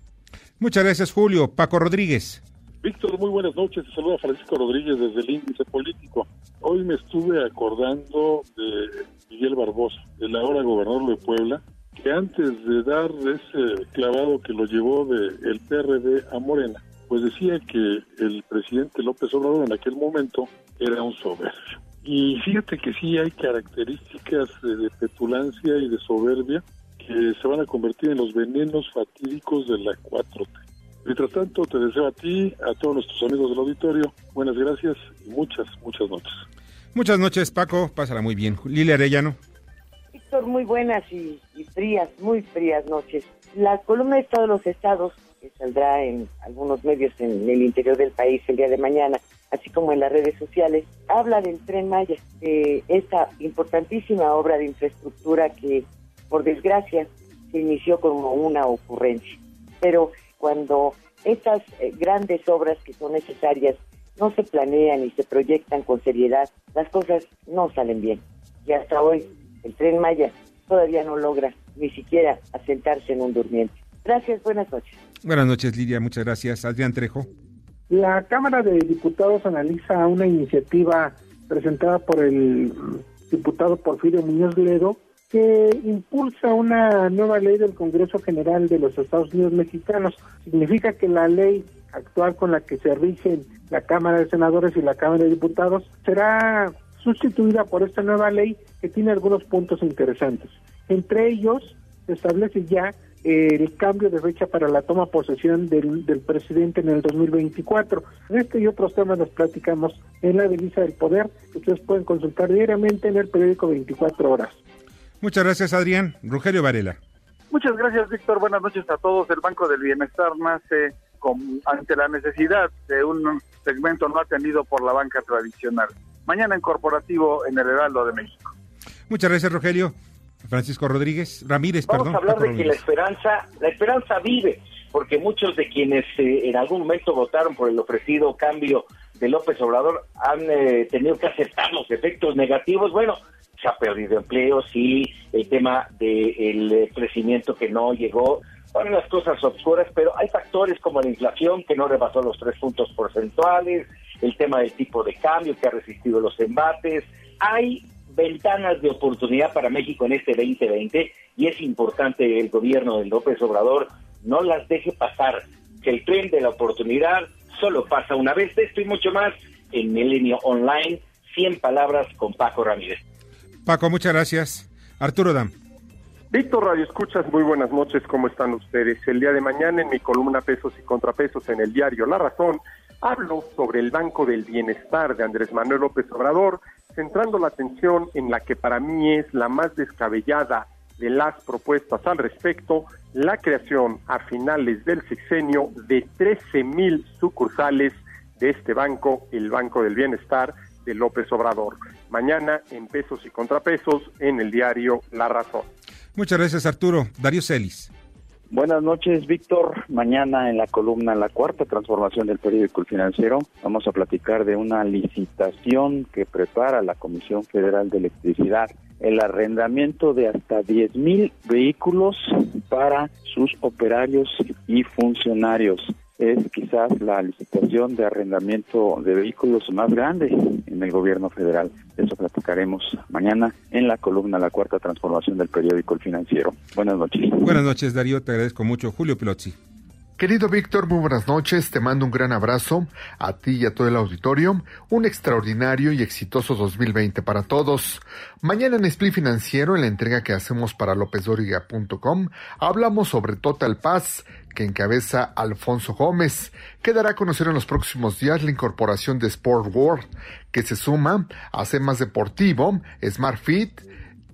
Muchas gracias Julio. Paco Rodríguez. Víctor, muy buenas noches. Te saluda Francisco Rodríguez desde el Índice Político. Hoy me estuve acordando de Miguel Barbosa, el ahora gobernador de Puebla, que antes de dar ese clavado que lo llevó del el PRD a Morena, pues decía que el presidente López Obrador en aquel momento era un soberbio. Y fíjate que sí hay características de petulancia y de soberbia que se van a convertir en los venenos fatídicos de la 4T. Mientras tanto, te deseo a ti, a todos nuestros amigos del auditorio, buenas gracias y muchas, muchas noches. Muchas noches, Paco. Pásala muy bien. Lilia Arellano. Víctor, muy buenas y, y, frías, muy frías noches. La columna de Estado de los Estados, que saldrá en algunos medios en el interior del país el día de mañana, así como en las redes sociales, habla del tren Maya, de esta importantísima obra de infraestructura que, por desgracia, se inició como una ocurrencia. Pero cuando estas eh, grandes obras que son necesarias no se planean y se proyectan con seriedad, las cosas no salen bien. Y hasta hoy el tren Maya todavía no logra ni siquiera asentarse en un durmiente. Gracias, buenas noches. Buenas noches, Lidia, muchas gracias. Adrián Trejo. La Cámara de Diputados analiza una iniciativa presentada por el diputado Porfirio Muñoz Ledo que impulsa una nueva ley del Congreso General de los Estados Unidos Mexicanos. Significa que la ley actual con la que se rigen la Cámara de Senadores y la Cámara de Diputados será sustituida por esta nueva ley que tiene algunos puntos interesantes. Entre ellos, se establece ya el cambio de fecha para la toma posesión del, del, presidente en el 2024. Este y otros temas los platicamos en la divisa del poder, ustedes pueden consultar diariamente en el periódico 24 horas. Muchas gracias, Adrián. Rogelio Varela. Muchas gracias, Víctor. Buenas noches a todos. El Banco del Bienestar nace con, ante la necesidad de un segmento no atendido por la banca tradicional. Mañana en corporativo en el Heraldo de México. Muchas gracias, Rogelio. Francisco Rodríguez, Ramírez, Vamos perdón. a hablar Paco de que la esperanza, la esperanza vive, porque muchos de quienes eh, en algún momento votaron por el ofrecido cambio de López Obrador han eh, tenido que aceptar los efectos negativos. Bueno, se ha perdido empleo, sí, el tema del crecimiento que no llegó, bueno, las cosas oscuras, pero hay factores como la inflación que no rebasó los tres puntos porcentuales, el tema del tipo de cambio que ha resistido los embates, hay ventanas de oportunidad para México en este 2020 y es importante el gobierno de López Obrador no las deje pasar, que el tren de la oportunidad solo pasa una vez. De esto y mucho más en Milenio Online, 100 palabras con Paco Ramírez. Paco, muchas gracias. Arturo Dam. Víctor Radio Escuchas, muy buenas noches, ¿cómo están ustedes? El día de mañana en mi columna Pesos y Contrapesos en el diario La Razón, hablo sobre el Banco del Bienestar de Andrés Manuel López Obrador, centrando la atención en la que para mí es la más descabellada de las propuestas al respecto, la creación a finales del sexenio de 13 mil sucursales de este banco, el Banco del Bienestar de López Obrador. Mañana en pesos y contrapesos en el diario La Razón. Muchas gracias, Arturo. Darío Celis. Buenas noches, Víctor. Mañana en la columna La Cuarta Transformación del Periódico El Financiero vamos a platicar de una licitación que prepara la Comisión Federal de Electricidad, el arrendamiento de hasta 10 mil vehículos para sus operarios y funcionarios. Es quizás la licitación de arrendamiento de vehículos más grande en el gobierno federal. De eso platicaremos mañana en la columna La Cuarta Transformación del Periódico El Financiero. Buenas noches. Buenas noches, Darío. Te agradezco mucho. Julio Pilotzi. Querido Víctor, muy buenas noches. Te mando un gran abrazo a ti y a todo el auditorio. Un extraordinario y exitoso 2020 para todos. Mañana en Split Financiero, en la entrega que hacemos para lópezdoriga.com, hablamos sobre Total Paz, que encabeza Alfonso Gómez, que dará a conocer en los próximos días la incorporación de Sport World, que se suma a más Deportivo, Smart Fit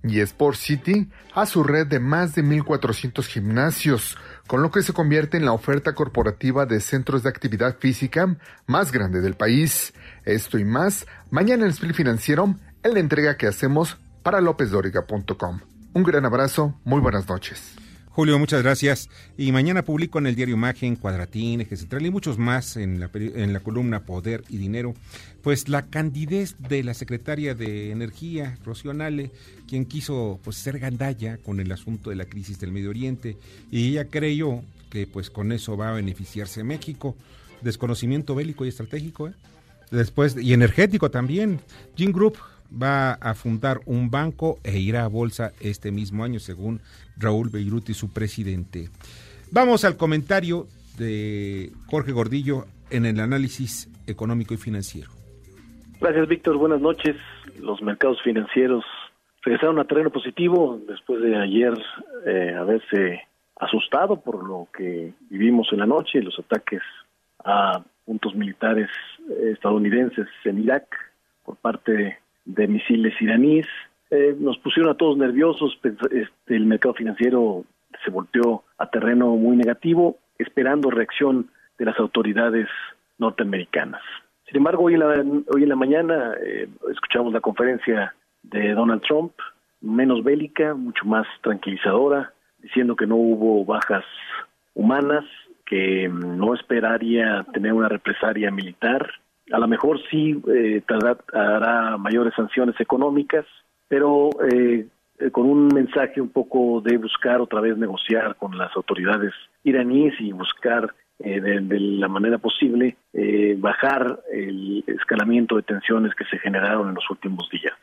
y Sport City a su red de más de 1.400 gimnasios, con lo que se convierte en la oferta corporativa de centros de actividad física más grande del país. Esto y más, mañana en Split Financiero, en la entrega que hacemos para lópezdoriga.com. Un gran abrazo, muy buenas noches. Julio, muchas gracias. Y mañana publico en el diario Imagen, Cuadratín, Eje Central y muchos más en la, en la columna Poder y Dinero, pues la candidez de la secretaria de Energía, Rocío Nale, quien quiso pues ser gandalla con el asunto de la crisis del Medio Oriente y ella creyó que pues con eso va a beneficiarse México. Desconocimiento bélico y estratégico, ¿eh? Después, y energético también. Gin Group va a fundar un banco e irá a bolsa este mismo año, según Raúl Beiruti, su presidente. Vamos al comentario de Jorge Gordillo en el análisis económico y financiero. Gracias, Víctor. Buenas noches. Los mercados financieros regresaron a terreno positivo después de ayer eh, haberse asustado por lo que vivimos en la noche, los ataques a puntos militares eh, estadounidenses en Irak por parte de misiles iraníes. Eh, nos pusieron a todos nerviosos, pens- este, el mercado financiero se volteó a terreno muy negativo, esperando reacción de las autoridades norteamericanas. Sin embargo, hoy en la, hoy en la mañana eh, escuchamos la conferencia de Donald Trump, menos bélica, mucho más tranquilizadora, diciendo que no hubo bajas humanas, que mm, no esperaría tener una represalia militar. A lo mejor sí eh, hará mayores sanciones económicas, pero eh, eh, con un mensaje un poco de buscar otra vez negociar con las autoridades iraníes y buscar eh, de, la manera posible eh, bajar el escalamiento de tensiones que se generaron en los últimos días.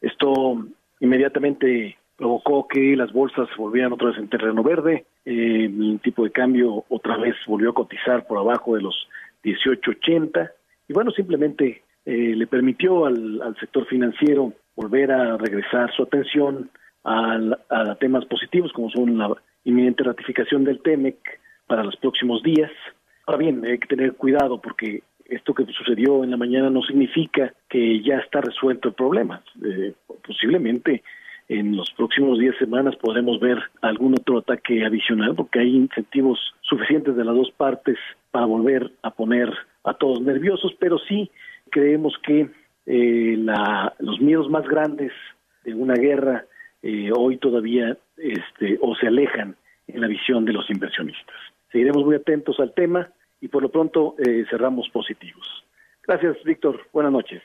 Esto inmediatamente provocó que las bolsas volvieran otra vez en terreno verde, eh, el tipo de cambio otra vez volvió a cotizar por abajo de los 18.80 y bueno, simplemente eh, le permitió al, al sector financiero volver a regresar su atención al- a, temas positivos como son la inminente ratificación del TEMEC para los próximos días. Ahora bien, hay que tener cuidado porque esto que sucedió en la mañana no significa que ya está resuelto el problema. Eh, posiblemente en los próximos 10 semanas podremos ver algún otro ataque adicional porque hay incentivos suficientes de las dos partes para volver a poner a todos nerviosos, pero sí creemos que eh, la, los miedos más grandes de una guerra eh, hoy todavía este, o se alejan en la visión de los inversionistas. Seguiremos muy atentos al tema y por lo pronto eh, cerramos positivos. Gracias, Víctor. Buenas noches.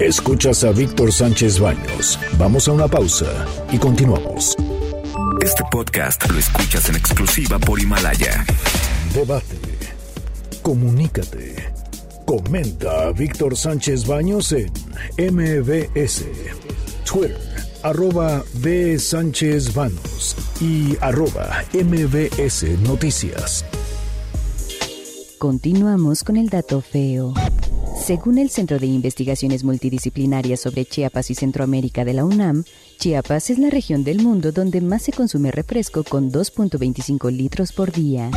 Escuchas a Víctor Sánchez Baños. Vamos a una pausa y continuamos. Este podcast lo escuchas en exclusiva por Himalaya. Debate. Comunícate. Comenta a Víctor Sánchez Baños en MBS, Twitter, arroba B. Sánchez Baños y arroba MBS Noticias. Continuamos con el dato feo. Según el Centro de Investigaciones Multidisciplinarias sobre Chiapas y Centroamérica de la UNAM, Chiapas es la región del mundo donde más se consume refresco con 2.25 litros por día.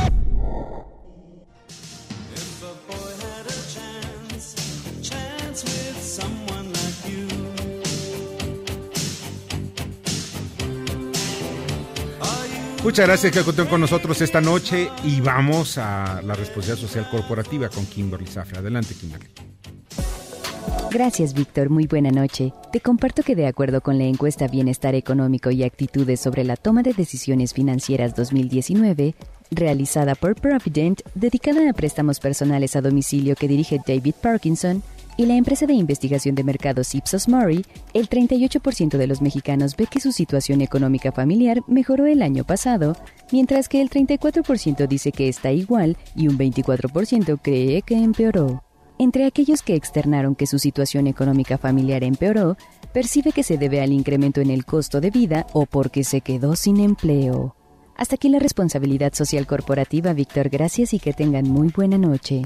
Muchas gracias que contó con nosotros esta noche y vamos a la responsabilidad social corporativa con Kimberly Zafra. Adelante, Kimberly. Gracias, Víctor. Muy buena noche. Te comparto que de acuerdo con la encuesta Bienestar Económico y Actitudes sobre la Toma de Decisiones Financieras 2019, realizada por Provident, dedicada a préstamos personales a domicilio que dirige David Parkinson, y la empresa de investigación de mercados Ipsos Mori, el 38% de los mexicanos ve que su situación económica familiar mejoró el año pasado, mientras que el 34% dice que está igual y un 24% cree que empeoró. Entre aquellos que externaron que su situación económica familiar empeoró, percibe que se debe al incremento en el costo de vida o porque se quedó sin empleo. Hasta aquí la responsabilidad social corporativa, Víctor. Gracias y que tengan muy buena noche.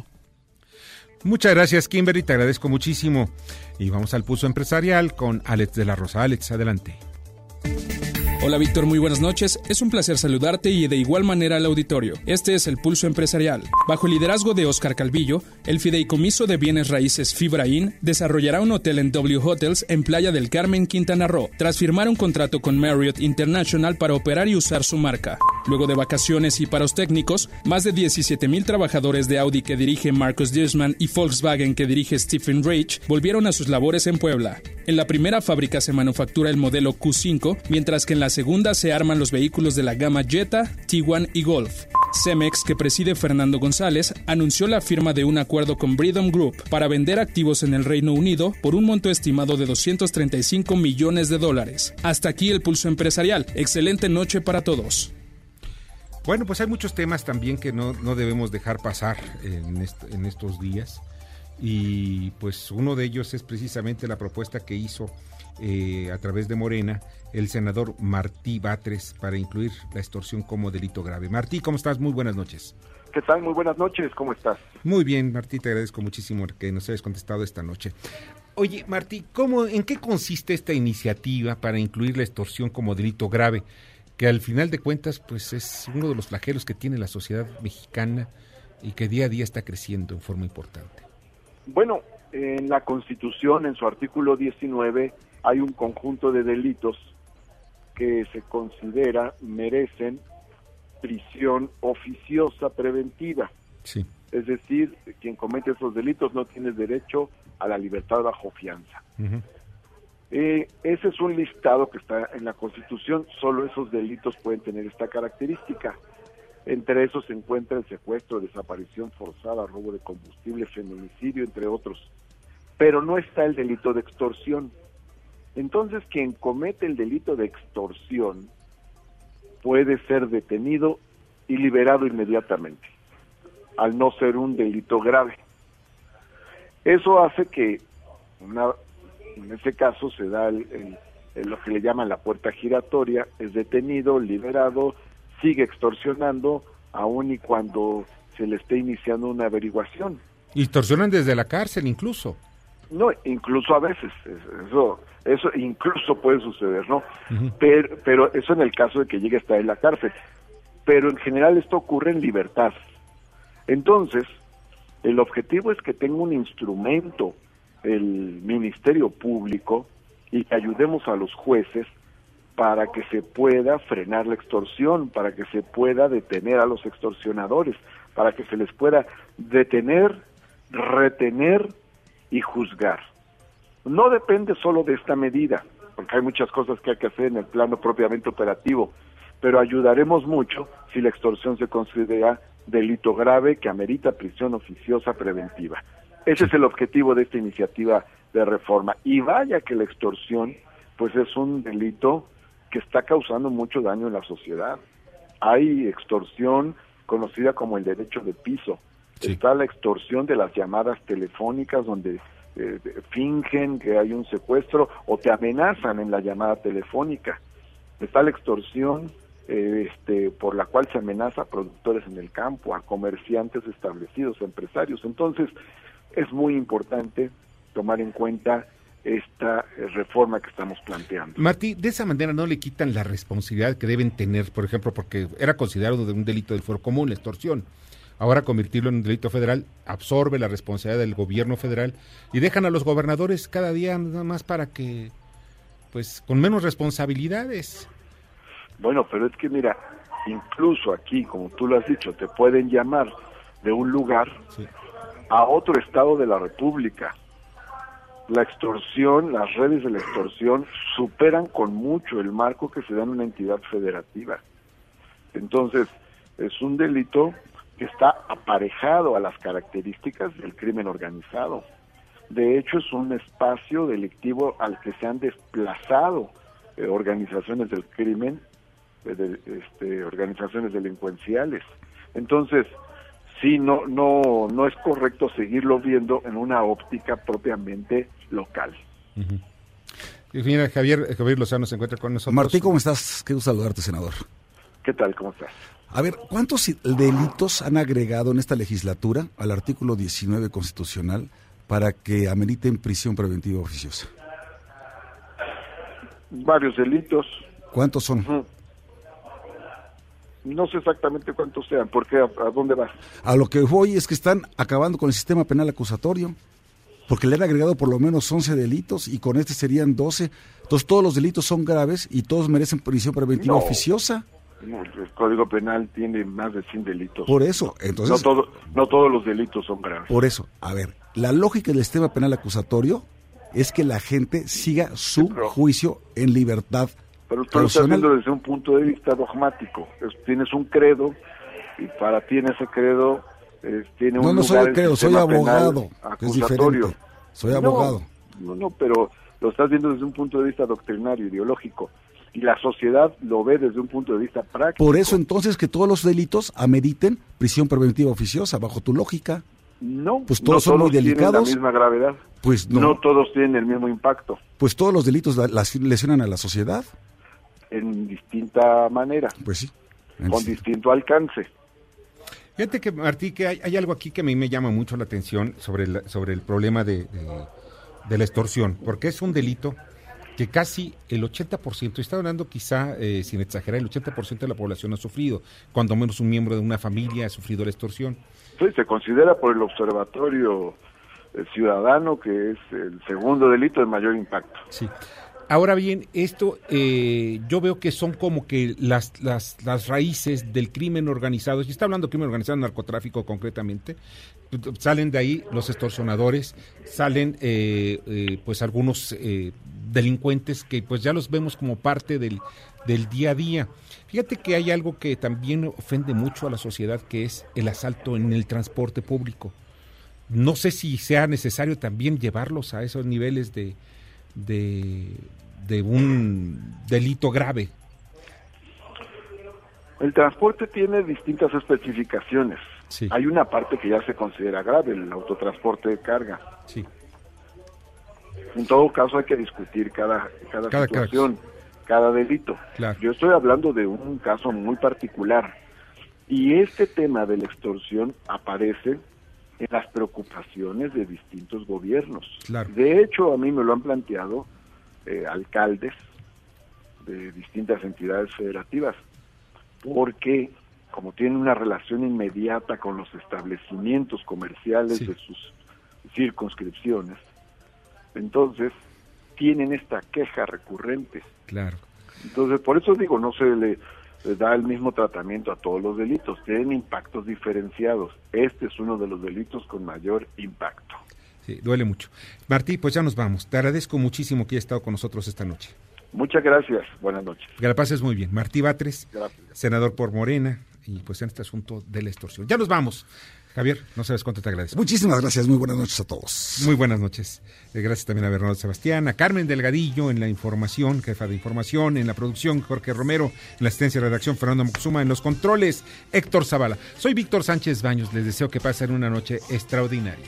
Muchas gracias, Kimberly, te agradezco muchísimo. Y vamos al pulso empresarial con Alex de la Rosa. Alex, adelante. Hola Víctor, muy buenas noches. Es un placer saludarte y de igual manera al auditorio. Este es el Pulso Empresarial. Bajo el liderazgo de Oscar Calvillo, el Fideicomiso de Bienes Raíces Fibraín desarrollará un hotel en W Hotels en Playa del Carmen, Quintana Roo, tras firmar un contrato con Marriott International para operar y usar su marca. Luego de vacaciones y paros técnicos, más de 17.000 trabajadores de Audi que dirige Marcus Diersman y Volkswagen que dirige Stephen Reich volvieron a sus labores en Puebla. En la primera fábrica se manufactura el modelo Q5, mientras que en la segunda se arman los vehículos de la gama Jetta, Tiguan y Golf. Cemex, que preside Fernando González, anunció la firma de un acuerdo con Freedom Group para vender activos en el Reino Unido por un monto estimado de 235 millones de dólares. Hasta aquí el pulso empresarial. Excelente noche para todos. Bueno, pues hay muchos temas también que no, no debemos dejar pasar en, en estos días. Y pues uno de ellos es precisamente la propuesta que hizo eh, a través de Morena el senador Martí Batres para incluir la extorsión como delito grave. Martí, ¿cómo estás? Muy buenas noches. ¿Qué tal? Muy buenas noches, ¿cómo estás? Muy bien, Martí, te agradezco muchísimo que nos hayas contestado esta noche. Oye, Martí, ¿cómo, ¿en qué consiste esta iniciativa para incluir la extorsión como delito grave? Que al final de cuentas, pues es uno de los flagelos que tiene la sociedad mexicana y que día a día está creciendo en forma importante. Bueno, en la Constitución, en su artículo 19, hay un conjunto de delitos que se considera merecen prisión oficiosa preventiva. Sí. Es decir, quien comete esos delitos no tiene derecho a la libertad bajo fianza. Eh, ese es un listado que está en la Constitución, solo esos delitos pueden tener esta característica. Entre esos se encuentra el secuestro, desaparición forzada, robo de combustible, feminicidio, entre otros. Pero no está el delito de extorsión. Entonces, quien comete el delito de extorsión puede ser detenido y liberado inmediatamente, al no ser un delito grave. Eso hace que, en ese caso, se da lo que le llaman la puerta giratoria, es detenido, liberado, sigue extorsionando, aun y cuando se le esté iniciando una averiguación. Extorsionan desde la cárcel incluso. No, incluso a veces, eso, eso incluso puede suceder, ¿no? pero, pero eso en el caso de que llegue a estar en la cárcel. Pero en general esto ocurre en libertad. Entonces, el objetivo es que tenga un instrumento el Ministerio Público y que ayudemos a los jueces para que se pueda frenar la extorsión, para que se pueda detener a los extorsionadores, para que se les pueda detener, retener y juzgar. No depende solo de esta medida, porque hay muchas cosas que hay que hacer en el plano propiamente operativo, pero ayudaremos mucho si la extorsión se considera delito grave que amerita prisión oficiosa preventiva. Ese es el objetivo de esta iniciativa de reforma. Y vaya que la extorsión, pues es un delito que está causando mucho daño en la sociedad. Hay extorsión conocida como el derecho de piso. Está la extorsión de las llamadas telefónicas donde eh, fingen que hay un secuestro o te amenazan en la llamada telefónica. Está la extorsión eh, este, por la cual se amenaza a productores en el campo, a comerciantes establecidos, a empresarios. Entonces, es muy importante tomar en cuenta esta eh, reforma que estamos planteando. Martí, de esa manera no le quitan la responsabilidad que deben tener, por ejemplo, porque era considerado de un delito del foro común, la extorsión. Ahora convertirlo en un delito federal absorbe la responsabilidad del gobierno federal y dejan a los gobernadores cada día nada más para que, pues, con menos responsabilidades. Bueno, pero es que mira, incluso aquí, como tú lo has dicho, te pueden llamar de un lugar a otro estado de la República. La extorsión, las redes de la extorsión superan con mucho el marco que se da en una entidad federativa. Entonces, es un delito que está aparejado a las características del crimen organizado. De hecho, es un espacio delictivo al que se han desplazado eh, organizaciones del crimen de, este, organizaciones delincuenciales. Entonces, sí, no, no, no es correcto seguirlo viendo en una óptica propiamente local. Y mira, Javier, Javier Lozano se encuentra con nosotros. Martí, ¿cómo estás? Qué gusto saludarte, senador. ¿Qué tal? ¿Cómo estás? A ver, ¿cuántos delitos han agregado en esta legislatura al artículo 19 constitucional para que ameriten prisión preventiva oficiosa? Varios delitos. ¿Cuántos son? No sé exactamente cuántos sean, porque a, a, dónde vas? A lo que voy es que están acabando con el sistema penal acusatorio, porque le han agregado por lo menos 11 delitos y con este serían 12. Entonces todos los delitos son graves y todos merecen prisión preventiva No. oficiosa. El Código Penal tiene más de 100 delitos. Por eso, entonces... No, todo, no todos los delitos son graves. Por eso, a ver, la lógica del sistema penal acusatorio es que la gente siga su juicio en libertad Pero tú lo estás viendo desde un punto de vista dogmático. Es- tienes un credo y para ti en ese credo eh, tiene un No, no soy credo, soy abogado, es diferente. Soy No, abogado. No, no, pero lo estás viendo desde un punto de vista doctrinario, ideológico. Y la sociedad lo ve desde un punto de vista práctico. Por eso entonces que todos los delitos ameriten prisión preventiva oficiosa, bajo tu lógica. No, Pues no todos son muy tienen delicados. la misma gravedad. Pues no. no todos tienen el mismo impacto, Pues todos los delitos la- lesionan a la sociedad. En distinta manera, Pues sí. con distinto alcance. Fíjate que, Martí, que hay, hay algo aquí que a mí me llama mucho la atención sobre el, sobre el problema de, de- de la extorsión, porque es un delito que casi el 80%, está hablando quizá, eh, sin exagerar, el 80% de la población ha sufrido, cuando menos un miembro de una familia ha sufrido la extorsión. Sí, se considera por el Observatorio eh, Ciudadano que es el segundo delito de mayor impacto. Sí. Ahora bien, esto eh, yo veo que son como que las, las, las raíces del crimen organizado, y está hablando de crimen organizado, narcotráfico concretamente, salen de ahí los extorsionadores, salen eh, eh, pues algunos eh, delincuentes que pues ya los vemos como parte del, del día a día. Fíjate que hay algo que también ofende mucho a la sociedad, que es el asalto en el transporte público. No sé si sea necesario también llevarlos a esos niveles de, de, de un delito grave. El transporte tiene distintas especificaciones. Sí. Hay una parte que ya se considera grave, el autotransporte de carga. Sí. En todo caso hay que discutir cada, cada, Cada situación, cada delito. Claro. Yo estoy hablando de un caso muy particular. Y este tema de la extorsión aparece en las preocupaciones de distintos gobiernos. Claro. De hecho, a mí me lo han planteado eh, alcaldes de distintas entidades federativas, porque como tienen una relación inmediata con los establecimientos comerciales Sí. de sus circunscripciones, entonces tienen esta queja recurrente. Claro. Entonces, por eso digo, no se le, le da el mismo tratamiento a todos los delitos, tienen impactos diferenciados. Este es uno de los delitos con mayor impacto. Sí, duele mucho. Martí, pues ya nos vamos. Te agradezco muchísimo que hayas estado con nosotros esta noche. Muchas gracias. Buenas noches. Que la pases muy bien. Martí Batres, Gracias. senador por Morena, y pues en este asunto de la extorsión. Ya nos vamos. Javier, no sabes cuánto te agradezco. Muchísimas gracias, muy buenas noches a todos. Muy buenas noches. Eh, Gracias también a Bernardo Sebastián, a Carmen Delgadillo en la información, jefa de información, en la producción, Jorge Romero, en la asistencia de redacción, Fernando Moxuma, en los controles, Héctor Zavala. Soy Víctor Sánchez Baños, les deseo que pasen una noche extraordinaria.